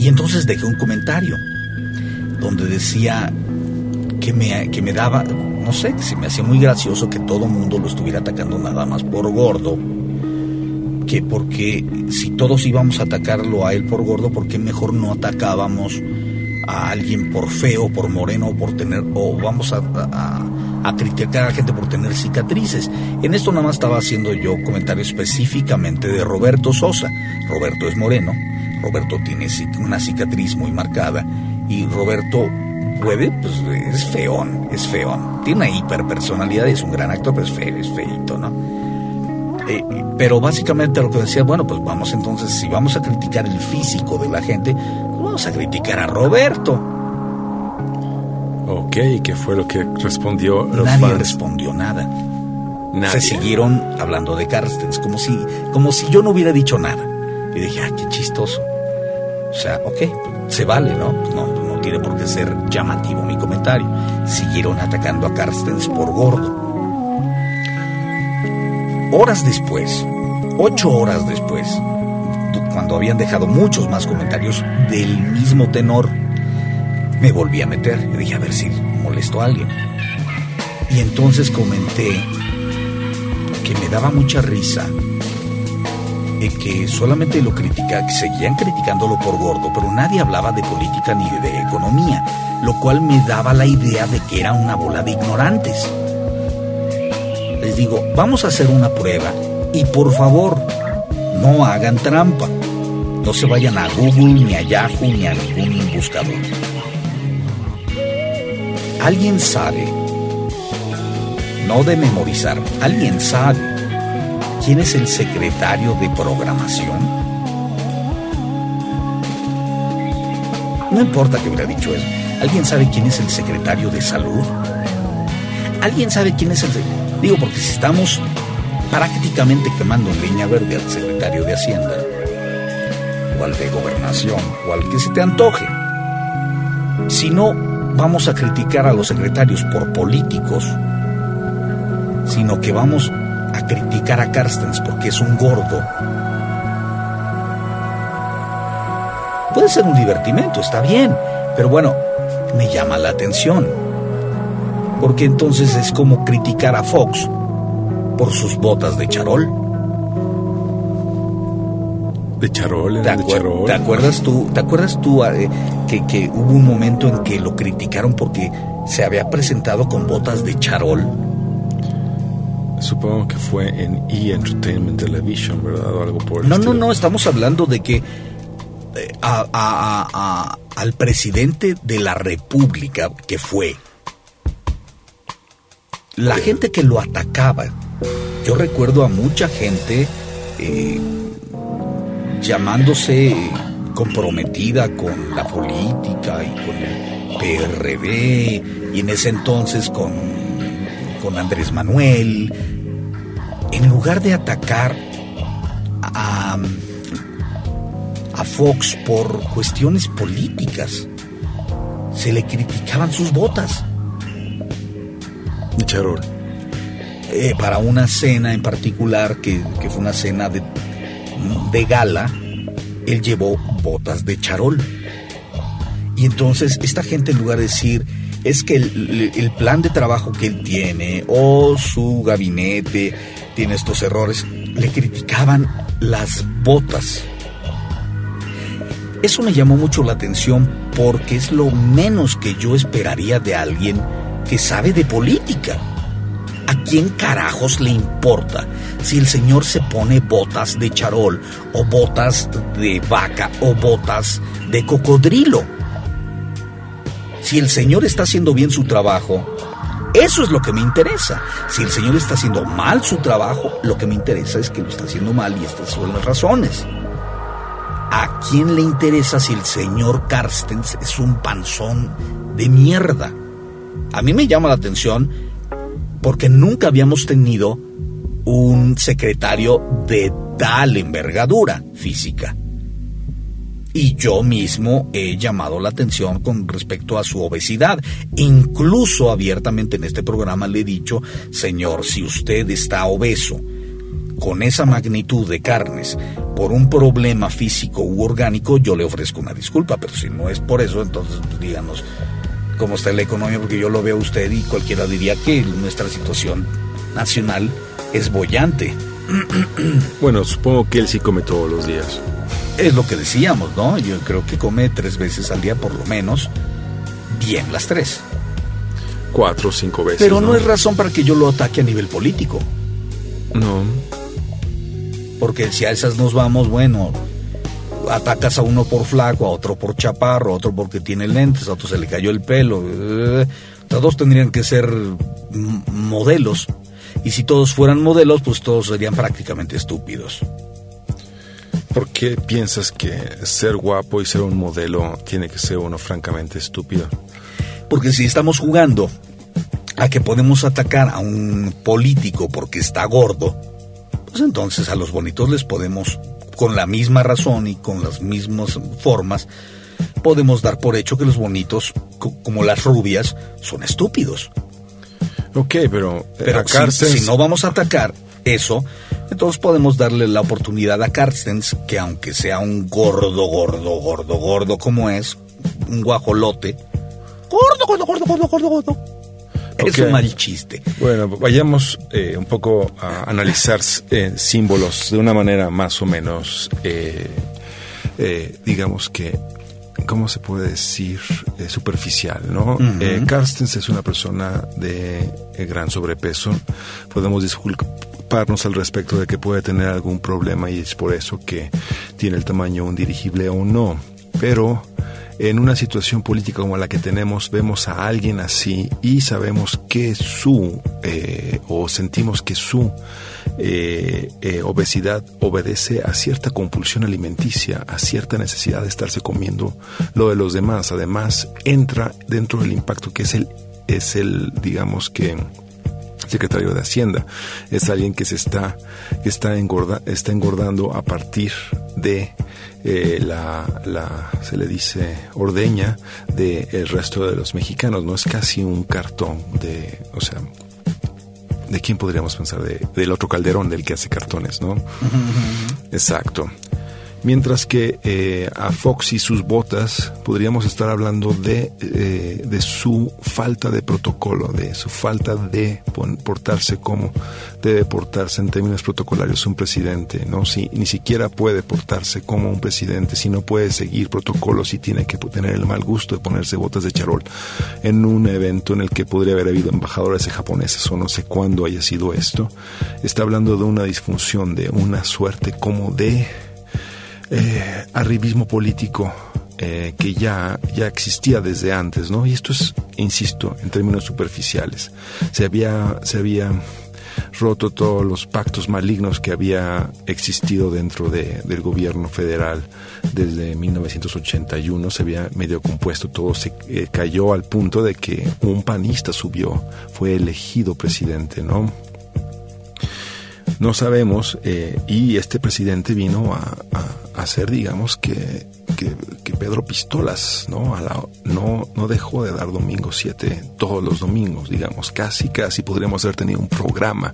S2: Y entonces dejé un comentario donde decía que me, que me daba, no sé, que se me hacía muy gracioso que todo mundo lo estuviera atacando nada más por gordo, que porque si todos íbamos a atacarlo a él por gordo, ¿por qué mejor no atacábamos a alguien por feo, por moreno, por tener, o vamos a, a- a criticar a la gente por tener cicatrices? En esto nada más estaba haciendo yo comentario específicamente de Roberto Sosa. Roberto es moreno, Roberto tiene una cicatriz muy marcada y Roberto puede, pues es feón, es feón. Tiene una hiperpersonalidad, es un gran actor, pero es feo, es feito, ¿no? Eh, pero básicamente lo que decía, bueno, pues vamos entonces, si vamos a criticar el físico de la gente, pues vamos a criticar a Roberto.
S1: Ok, ¿qué fue lo que respondió los
S2: Nadie
S1: fans?
S2: respondió nada.
S1: Nadie.
S2: Se siguieron hablando de Carstens, como si, como si yo no hubiera dicho nada. Y dije, ah, qué chistoso. O sea, ok, se vale, ¿no? No, no tiene por qué ser llamativo mi comentario. Siguieron atacando a Carstens por gordo. Horas después, ocho horas después, cuando habían dejado muchos más comentarios del mismo tenor, me volví a meter. Y dije, a ver si molesto a alguien. Y entonces comenté que me daba mucha risa y que solamente lo critica, seguían criticándolo por gordo, pero nadie hablaba de política ni de economía, lo cual me daba la idea de que era una bola de ignorantes. Les digo, vamos a hacer una prueba y por favor, no hagan trampa. No se vayan a Google, ni a Yahoo, ni a ningún buscador. ¿Alguien sabe? No de memorizar, ¿alguien sabe quién es el secretario de programación? No importa que hubiera dicho eso. ¿Alguien sabe quién es el secretario de salud? ¿Alguien sabe quién es el... sec- Digo, porque si estamos prácticamente quemando en leña verde al secretario de Hacienda, o al de Gobernación, o al que se te antoje. Si no vamos a criticar a los secretarios por políticos, sino que vamos criticar a Carstens porque es un gordo. Puede ser un divertimento, está bien, pero bueno, me llama la atención. Porque entonces es como criticar a Fox por sus botas de charol.
S1: De charol,
S2: ¿Te,
S1: de charol.
S2: te acuerdas tú, ¿te acuerdas tú eh, que, que hubo un momento en que lo criticaron porque se había presentado con botas de charol?
S1: Supongo que fue en E! Entertainment Television, ¿verdad? O algo por el
S2: No, no,
S1: estilo.
S2: no, estamos hablando de que eh, a- a- a- a- al presidente de la República que fue, la gente que lo atacaba, yo recuerdo a mucha gente eh, llamándose comprometida con la política y con el PRD y en ese entonces con, con Andrés Manuel, en lugar de atacar a, a Fox por cuestiones políticas, se le criticaban sus botas.
S1: De charol.
S2: Eh, para una cena en particular, que, que fue una cena de, de gala, él llevó botas de charol. Y entonces esta gente en lugar de decir, es que el, el plan de trabajo que él tiene o su gabinete tiene estos errores, le criticaban las botas. Eso me llamó mucho la atención porque es lo menos que yo esperaría de alguien que sabe de política. ¿A quién carajos le importa si el señor se pone botas de charol o botas de vaca o botas de cocodrilo? Si el señor está haciendo bien su trabajo, eso es lo que me interesa. Si el señor está haciendo mal su trabajo, lo que me interesa es que lo está haciendo mal y estas son las razones. ¿A quién le interesa si el señor Carstens es un panzón de mierda? A mí me llama la atención porque nunca habíamos tenido un secretario de tal envergadura física. Y yo mismo he llamado la atención con respecto a su obesidad. Incluso abiertamente en este programa le he dicho, señor, si usted está obeso, con esa magnitud de carnes, por un problema físico u orgánico, yo le ofrezco una disculpa, pero si no es por eso, entonces pues, díganos cómo está la economía, porque yo lo veo a usted y cualquiera diría que nuestra situación nacional es bollante.
S1: Bueno, supongo que él sí come todos los días.
S2: Es lo que decíamos, ¿no? Yo creo que come tres veces al día por lo menos. Bien, las tres.
S1: Cuatro o cinco veces.
S2: Pero no es razón para que yo lo ataque a nivel político.
S1: No.
S2: Porque si a esas nos vamos, bueno, atacas a uno por flaco, a otro por chaparro, a otro porque tiene lentes, a otro se le cayó el pelo. eh, Todos tendrían que ser modelos. Y si todos fueran modelos, pues todos serían prácticamente estúpidos.
S1: ¿Por qué piensas que ser guapo y ser un modelo tiene que ser uno francamente estúpido?
S2: Porque si estamos jugando a que podemos atacar a un político porque está gordo, pues entonces a los bonitos les podemos, con la misma razón y con las mismas formas, podemos dar por hecho que los bonitos, co- como las rubias, son estúpidos.
S1: Ok, pero,
S2: Pero si, no vamos a atacar eso, entonces podemos darle la oportunidad a Carstens, que aunque sea un gordo, gordo, gordo, gordo como es, un guajolote, gordo, gordo, gordo, gordo, gordo, gordo, es un mal chiste.
S1: Bueno, vayamos eh, un poco a analizar eh, símbolos de una manera más o menos, eh, eh, digamos que, ¿cómo se puede decir? Eh, superficial, ¿no? Eh, Carstens es una persona de eh, gran sobrepeso. Podemos disculparnos al respecto de que puede tener algún problema y es por eso que tiene el tamaño un dirigible o no. Pero en una situación política como la que tenemos, vemos a alguien así y sabemos que su, eh, o sentimos que su eh, eh, obesidad obedece a cierta compulsión alimenticia, a cierta necesidad de estarse comiendo lo de los demás. Además, entra dentro del impacto que es el, es el, digamos que, secretario de Hacienda. Es alguien que se está, está, engorda, está engordando a partir de eh, la, la, se le dice, ordeña del resto de los mexicanos. No es casi un cartón de, o sea, ¿de quién podríamos pensar? De, del otro Calderón, del que hace cartones, ¿no? Exacto. Mientras que eh, a Fox y sus botas podríamos estar hablando de, eh, de su falta de protocolo, de su falta de portarse como debe portarse en términos protocolarios un presidente, ¿no? Si ni siquiera puede portarse como un presidente, si no puede seguir protocolos y tiene que tener el mal gusto de ponerse botas de charol en un evento en el que podría haber habido embajadores de japoneses o no sé cuándo haya sido esto, está hablando de una disfunción, de una suerte como de eh, arribismo político eh, que ya, ya existía desde antes, ¿no? Y esto es, insisto, en términos superficiales. Se había, se había roto todos los pactos malignos que había existido dentro de- del gobierno federal desde 1981. Se había medio compuesto, todo se eh, cayó al punto de que un panista subió, fue elegido presidente, ¿no? No sabemos eh, y este presidente vino a, hacer digamos que, que, que Pedro Pistolas no a la- no no dejó de dar domingo 7 todos los domingos digamos casi casi podríamos haber tenido un programa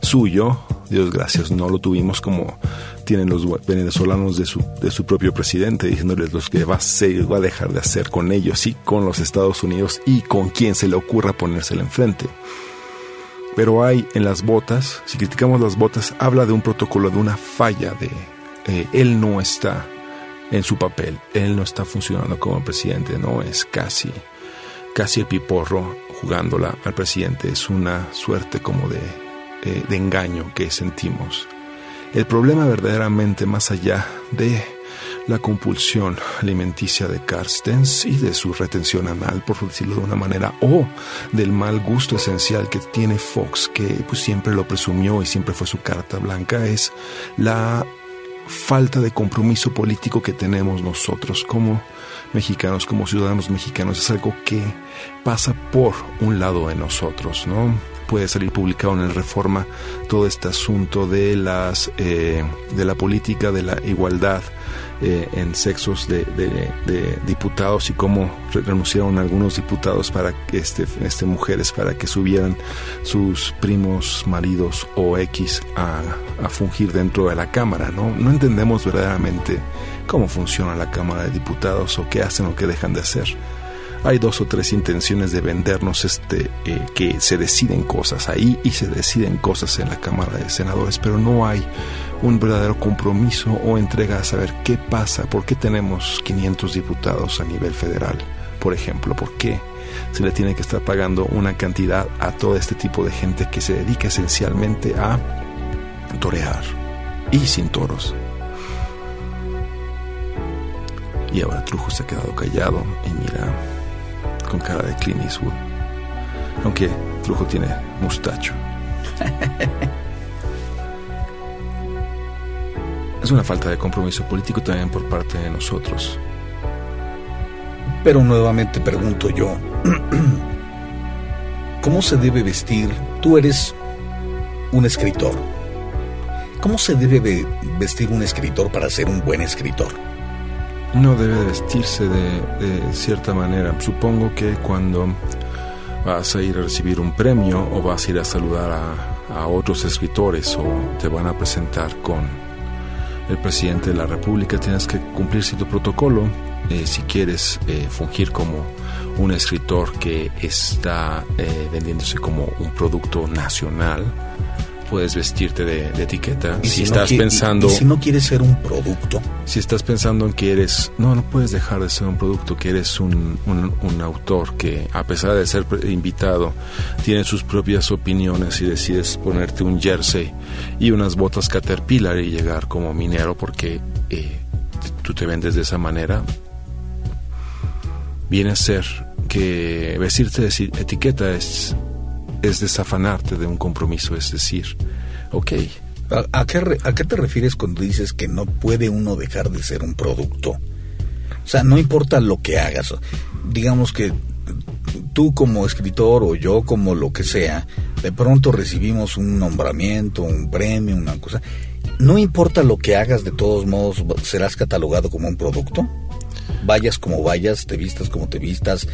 S1: suyo. Dios gracias no lo tuvimos como tienen los venezolanos de su, de su propio presidente diciéndoles los que va a hacer, va a dejar de hacer con ellos y con los Estados Unidos y con quien se le ocurra ponérsela enfrente pero hay en las botas, si criticamos las botas, habla de un protocolo, de una falla, de eh, él no está en su papel, él no está funcionando como presidente, no es casi, casi el piporro jugándola al presidente, es una suerte como de, eh, de engaño que sentimos. El problema verdaderamente más allá de la compulsión alimenticia de Carstens y de su retención anal, por decirlo de una manera, o del mal gusto esencial que tiene Fox, que pues siempre lo presumió y siempre fue su carta blanca, es la falta de compromiso político que tenemos nosotros como mexicanos, como ciudadanos mexicanos, es algo que pasa por un lado de nosotros, ¿no? Puede salir publicado en el Reforma todo este asunto de las eh, de la política de la igualdad eh, en sexos de, de- de diputados y cómo re- renunciaron algunos diputados para este, este mujeres para que subieran sus primos maridos o X a, a fungir dentro de la Cámara, ¿no? No entendemos verdaderamente cómo funciona la Cámara de Diputados o qué hacen o qué dejan de hacer. Hay dos o tres intenciones de vendernos este eh, que se deciden cosas ahí y se deciden cosas en la Cámara de Senadores, pero no hay un verdadero compromiso o entrega a saber qué pasa, por qué tenemos 500 diputados a nivel federal, por ejemplo, por qué se le tiene que estar pagando una cantidad a todo este tipo de gente que se dedica esencialmente a torear y sin toros. Y ahora Trujo se ha quedado callado y mira con cara de Clint Eastwood. Aunque Trujo tiene mustacho. es una falta de compromiso político también por parte de nosotros.
S2: Pero nuevamente pregunto yo, ¿cómo se debe vestir? Tú eres un escritor. ¿Cómo se debe ve- vestir un escritor para ser un buen escritor?
S1: No debe vestirse de, cierta manera. Supongo que cuando vas a ir a recibir un premio o vas a ir a saludar a, a otros escritores o te van a presentar con el presidente de la República, tienes que cumplir cierto protocolo. Eh, si quieres eh, fungir como un escritor que está eh, vendiéndose como un producto nacional, puedes vestirte de, de etiqueta. Si, estás pensando...
S2: y si no quieres ser un producto,
S1: Si estás pensando en que eres, no, no puedes dejar de ser un producto, que eres un, un- un autor que a pesar de ser invitado, tiene sus propias opiniones y decides ponerte un jersey y unas botas Caterpillar y llegar como minero porque eh, tú te vendes de esa manera, viene a ser que vestirte de etiqueta es, es desafanarte de un compromiso, es decir, ok,
S2: ¿a, qué, qué te refieres cuando dices que no puede uno dejar de ser un producto? O sea, no importa lo que hagas. Digamos que tú como escritor o yo como lo que sea, de pronto recibimos un nombramiento, un premio, una cosa. No importa lo que hagas, de todos modos serás catalogado como un producto. Vayas como vayas, te vistas como te vistas,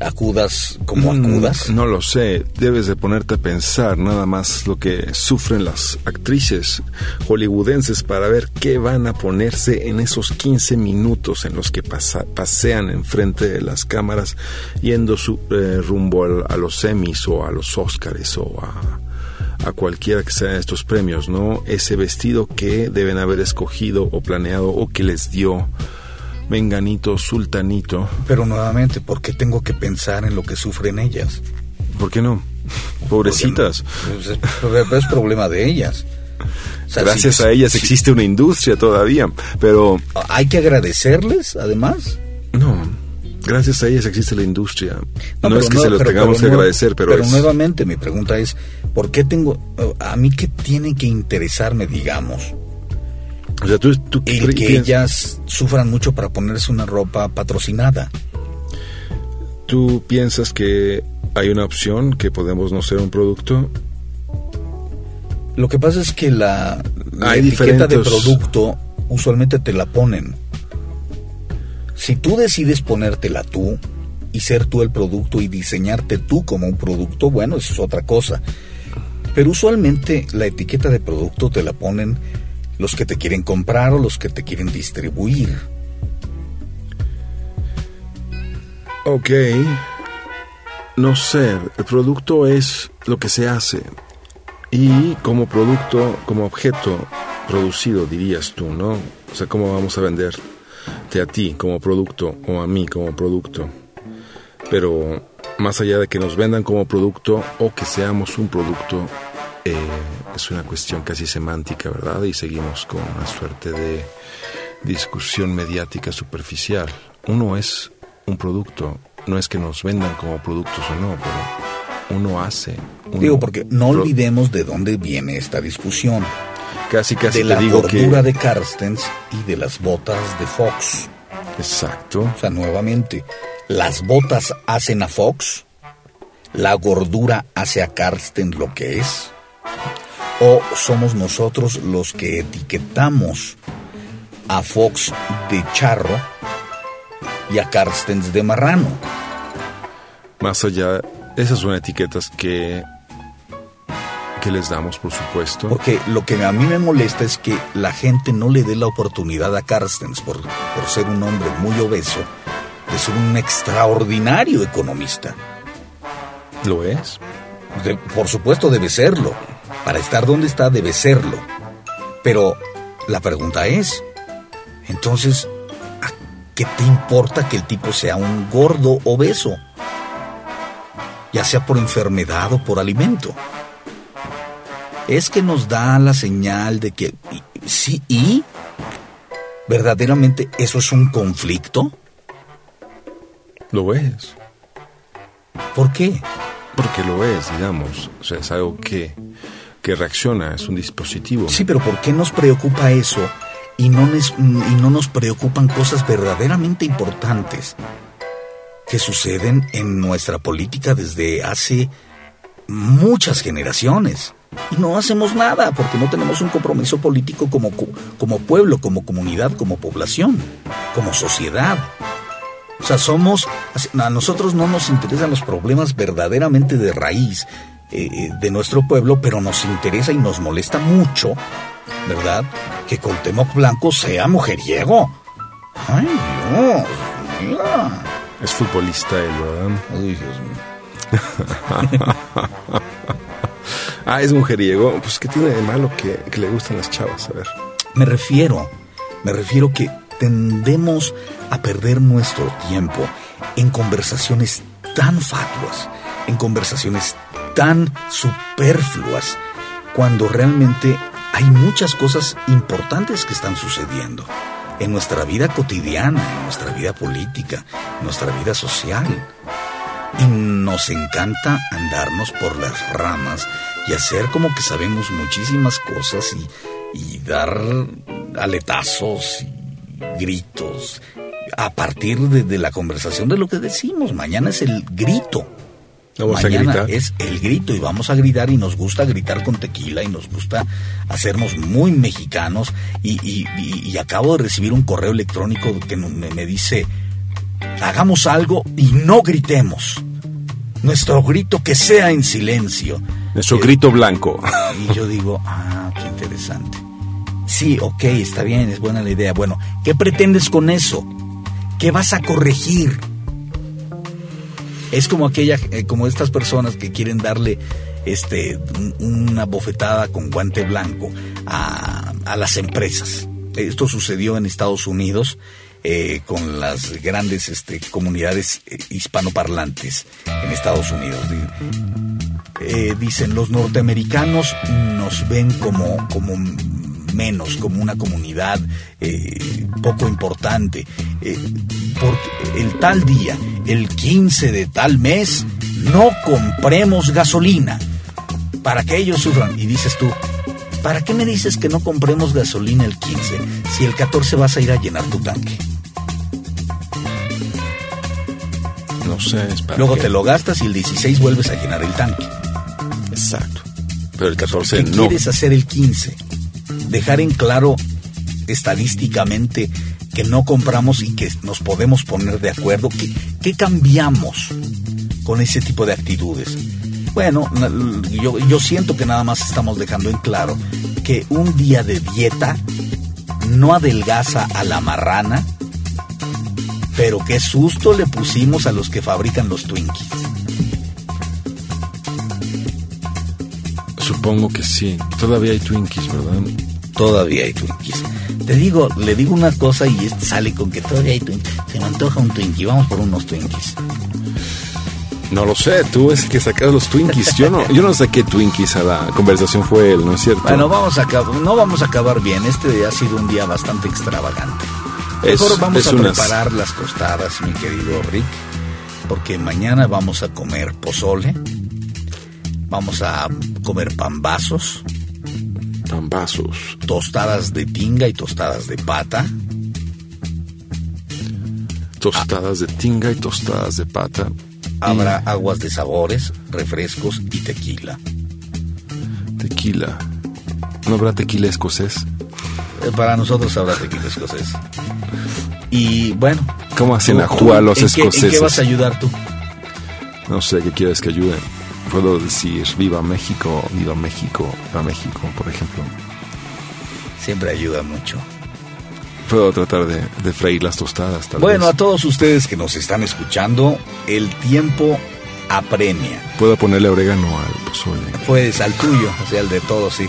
S2: acudas como
S1: Mm,
S2: acudas.
S1: No lo sé, debes de ponerte a pensar nada más lo que sufren las actrices hollywoodenses para ver qué van a ponerse en esos 15 minutos en los que pasa- pasean enfrente de las cámaras yendo su, eh, rumbo a los Emmys o a los Oscars o a, a cualquiera que sean estos premios, ¿no? Ese vestido que deben haber escogido o planeado o que les dio Menganito, Sultanito.
S2: Pero nuevamente, ¿por qué tengo que pensar en lo que sufren ellas?
S1: ¿Por qué no? Pobrecitas.
S2: Pues es, problema de ellas. O sea,
S1: Gracias
S2: si-
S1: a ellas
S2: si-
S1: existe una industria todavía, pero
S2: Hay que agradecerles, además.
S1: no, gracias a ellas existe la industria. No,
S2: pero
S1: es que se los
S2: pero-
S1: tengamos
S2: pero
S1: que
S2: no-
S1: agradecer, pero,
S2: Pero
S1: es...
S2: nuevamente mi pregunta es, ¿por qué tengo... A mí qué tiene que interesarme, digamos,
S1: O sea, tú, tú
S2: el que
S1: piensas-
S2: ellas sufran mucho para ponerse una ropa patrocinada?
S1: ¿Tú piensas que hay una opción que podemos no ser un producto?
S2: Lo que pasa es que la, la
S1: Hay
S2: etiqueta de producto usualmente te la ponen. Si tú decides ponértela tú y ser tú el producto y diseñarte tú como un producto, bueno, eso es otra cosa. Pero usualmente la etiqueta de producto te la ponen los que te quieren comprar o los que te quieren distribuir.
S1: Ok. No sé, el producto es lo que se hace. Y como producto, como objeto producido, dirías tú, ¿no? O sea, ¿cómo vamos a venderte a ti como producto o a mí como producto? Pero más allá de que nos vendan como producto o que seamos un producto, eh, es una cuestión casi semántica, ¿verdad? Y seguimos con una suerte de discusión mediática superficial. Uno es un producto, no es que nos vendan como productos o no, pero uno hace. uno
S2: Digo, porque no olvidemos de dónde viene esta discusión.
S1: Casi, casi
S2: de
S1: te
S2: la
S1: digo que.
S2: gordura de Carstens y de las botas de Fox.
S1: Exacto.
S2: O sea, nuevamente, las botas hacen a Fox, la gordura hace a Karsten lo que es, o somos nosotros los que etiquetamos a Fox de charro y a Karstens de marrano.
S1: Más allá, esas son etiquetas que. que les damos, por supuesto.
S2: Porque lo que a mí me molesta es que la gente no le dé la oportunidad a Carstens, por, por ser un hombre muy obeso, es un extraordinario economista.
S1: ¿Lo es?
S2: De- por supuesto debe serlo. Para estar donde está debe serlo. Pero la pregunta es, entonces, ¿a qué te importa que el tipo sea un gordo obeso? Ya sea por enfermedad o por alimento. Es que nos da la señal de que sí y verdaderamente eso es un conflicto.
S1: Lo es.
S2: ¿Por qué?
S1: Porque lo es, digamos. O sea, es algo que, que reacciona, es un dispositivo.
S2: Sí, pero ¿por qué nos preocupa eso y no, y no nos preocupan cosas verdaderamente importantes que suceden en nuestra política desde hace muchas generaciones? Y no hacemos nada porque no tenemos un compromiso político como, co- como pueblo, como comunidad, como población, como sociedad. O sea, somos, a nosotros no nos interesan los problemas verdaderamente de raíz eh, eh, de nuestro pueblo, pero nos interesa y nos molesta mucho, ¿verdad? Que Cuauhtémoc Blanco sea mujeriego. Ay, Dios, mira.
S1: Es futbolista él, ¿verdad?
S2: Uy, Dios mío.
S1: Ah, es mujeriego. Pues, ¿qué tiene de malo que, que le gustan las chavas? A ver.
S2: Me refiero, me refiero que tendemos a perder nuestro tiempo en conversaciones tan fatuas, en conversaciones tan superfluas, cuando realmente hay muchas cosas importantes que están sucediendo en nuestra vida cotidiana, en nuestra vida política, en nuestra vida social. Y nos encanta andarnos por las ramas y hacer como que sabemos muchísimas cosas y, dar aletazos y gritos a partir de la conversación de lo que decimos. Mañana es el grito.
S1: Vamos a
S2: Mañana
S1: gritar.
S2: es el grito y vamos a gritar y nos gusta gritar con tequila y nos gusta hacernos muy mexicanos y, y- y- y acabo de recibir un correo electrónico que me, me dice hagamos algo y no gritemos. Nuestro grito que sea en silencio.
S1: Nuestro
S2: Eh,
S1: grito blanco.
S2: Y yo digo, ah, qué interesante. Sí, ok, está bien, es buena la idea. Bueno, ¿qué pretendes con eso? ¿Qué vas a corregir? Es como aquella, eh, como estas personas que quieren darle este un- una bofetada con guante blanco a, a las empresas. Esto sucedió en Estados Unidos eh, con las grandes este, comunidades eh, hispanoparlantes en Estados Unidos. Eh, dicen los norteamericanos nos ven como, como menos, como una comunidad eh, poco importante. Eh, porque el tal día, el 15 de tal mes, no compremos gasolina para que ellos sufran. Y dices tú, ¿para qué me dices que no compremos gasolina el 15 si el 14 vas a ir a llenar tu tanque?
S1: No sé, es para
S2: Luego
S1: qué.
S2: te lo gastas y el 16 vuelves a llenar el tanque.
S1: Exacto. Pero el 14
S2: ¿Qué
S1: no.
S2: quieres hacer el 15? Dejar en claro estadísticamente que no compramos y que nos podemos poner de acuerdo. ¿Qué, qué cambiamos con ese tipo de actitudes? Bueno, yo, yo siento que nada más estamos dejando en claro que un día de dieta no adelgaza a la marrana, pero qué susto le pusimos a los que fabrican los Twinkies.
S1: Supongo que sí. Todavía hay Twinkies, ¿verdad?
S2: Todavía hay Twinkies. Te digo, le digo una cosa y sale con que todavía hay Twinkies. Se me antoja un Twinkie, vamos por unos Twinkies.
S1: No lo sé, tú es el que sacas los Twinkies. Yo no, yo no saqué Twinkies a la conversación, fue él, ¿no es cierto?
S2: Bueno, vamos a no vamos a acabar bien. Este ha sido un día bastante extravagante.
S1: Es-
S2: Mejor vamos
S1: es
S2: a
S1: unas-
S2: preparar las tostadas, mi querido Rick, porque mañana vamos a comer pozole, vamos a comer pambazos, Tostadas de tinga y tostadas de pata,
S1: Tostadas de tinga y tostadas de pata.
S2: habrá aguas de sabores, refrescos y tequila.
S1: Tequila. ¿No habrá tequila escocés?
S2: Eh, Para nosotros habrá tequila escocés. Y bueno.
S1: ¿Cómo hacen ajúa
S2: tú,
S1: los
S2: ¿en qué- ¿En qué
S1: escoceses?
S2: vas a ayudar tú?
S1: No sé qué quieres que ayude. Puedo decir Viva México, Viva México, Viva México, por ejemplo.
S2: Siempre ayuda mucho.
S1: Puedo tratar de, de freír las tostadas. Tal
S2: Bueno, a todos ustedes que nos están escuchando, el tiempo apremia.
S1: Puedo ponerle orégano al pozole.
S2: Pues al tuyo, o sea, el de todos, sí.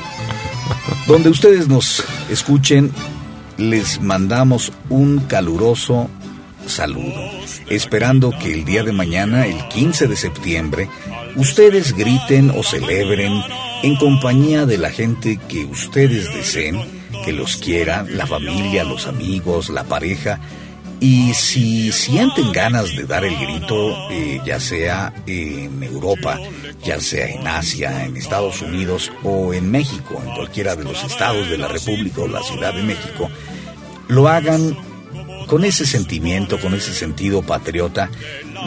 S2: Donde ustedes nos escuchen, les mandamos un caluroso saludo, esperando que el día de mañana, el 15 de septiembre, ustedes griten o celebren en compañía de la gente que ustedes deseen, que los quiera, la familia, los amigos, la pareja, y si sienten ganas de dar el grito, eh, ya sea en Europa, ya sea en Asia, en Estados Unidos o en México, en cualquiera de los estados de la República o la Ciudad de México, lo hagan con ese sentimiento, con ese sentido patriota,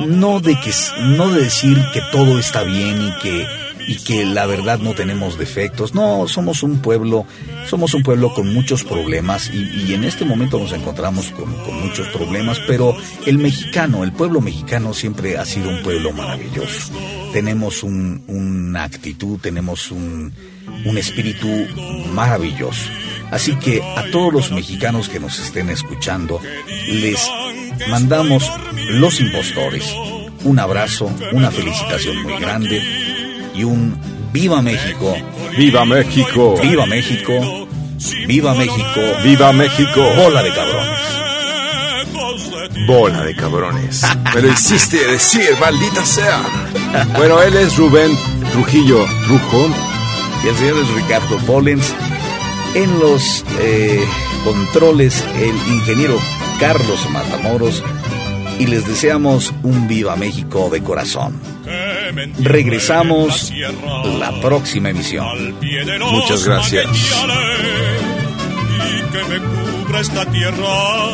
S2: no de que no de decir que todo está bien y que y que la verdad no tenemos defectos. No, somos un pueblo, somos un pueblo con muchos problemas y, en este momento nos encontramos con, muchos problemas, pero el mexicano, el pueblo mexicano siempre ha sido un pueblo maravilloso. Tenemos un- una actitud, tenemos un espíritu maravilloso. Así que a todos los mexicanos que nos estén escuchando, les mandamos los impostores. Un abrazo, una felicitación muy grande y un Viva México,
S1: ¡Viva México!
S2: Viva México, Viva México,
S1: ¡Viva México!
S2: bola de cabrones.
S1: Bola de cabrones. Me lo hiciste decir, maldita sea. Bueno, él es Rubén Trujillo Rujón.
S2: Y el señor es Ricardo Pollens. En los eh, controles, el ingeniero Carlos Matamoros. Y les deseamos un Viva México de corazón. Regresamos la próxima emisión.
S1: Muchas gracias.
S6: Y que me cubra esta tierra,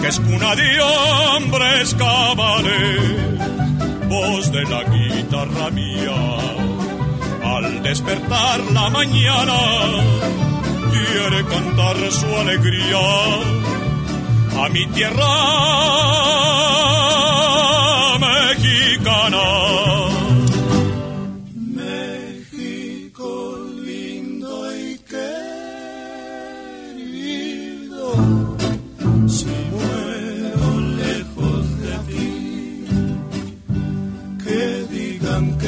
S6: que es cuna de hombres cabales, voz de la guitarra mía. Al despertar la mañana, quiere cantar su alegría a mi tierra mexicana.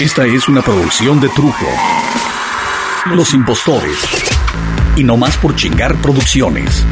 S7: Esta es una producción de Trujo. Los impostores. Y no más por chingar producciones.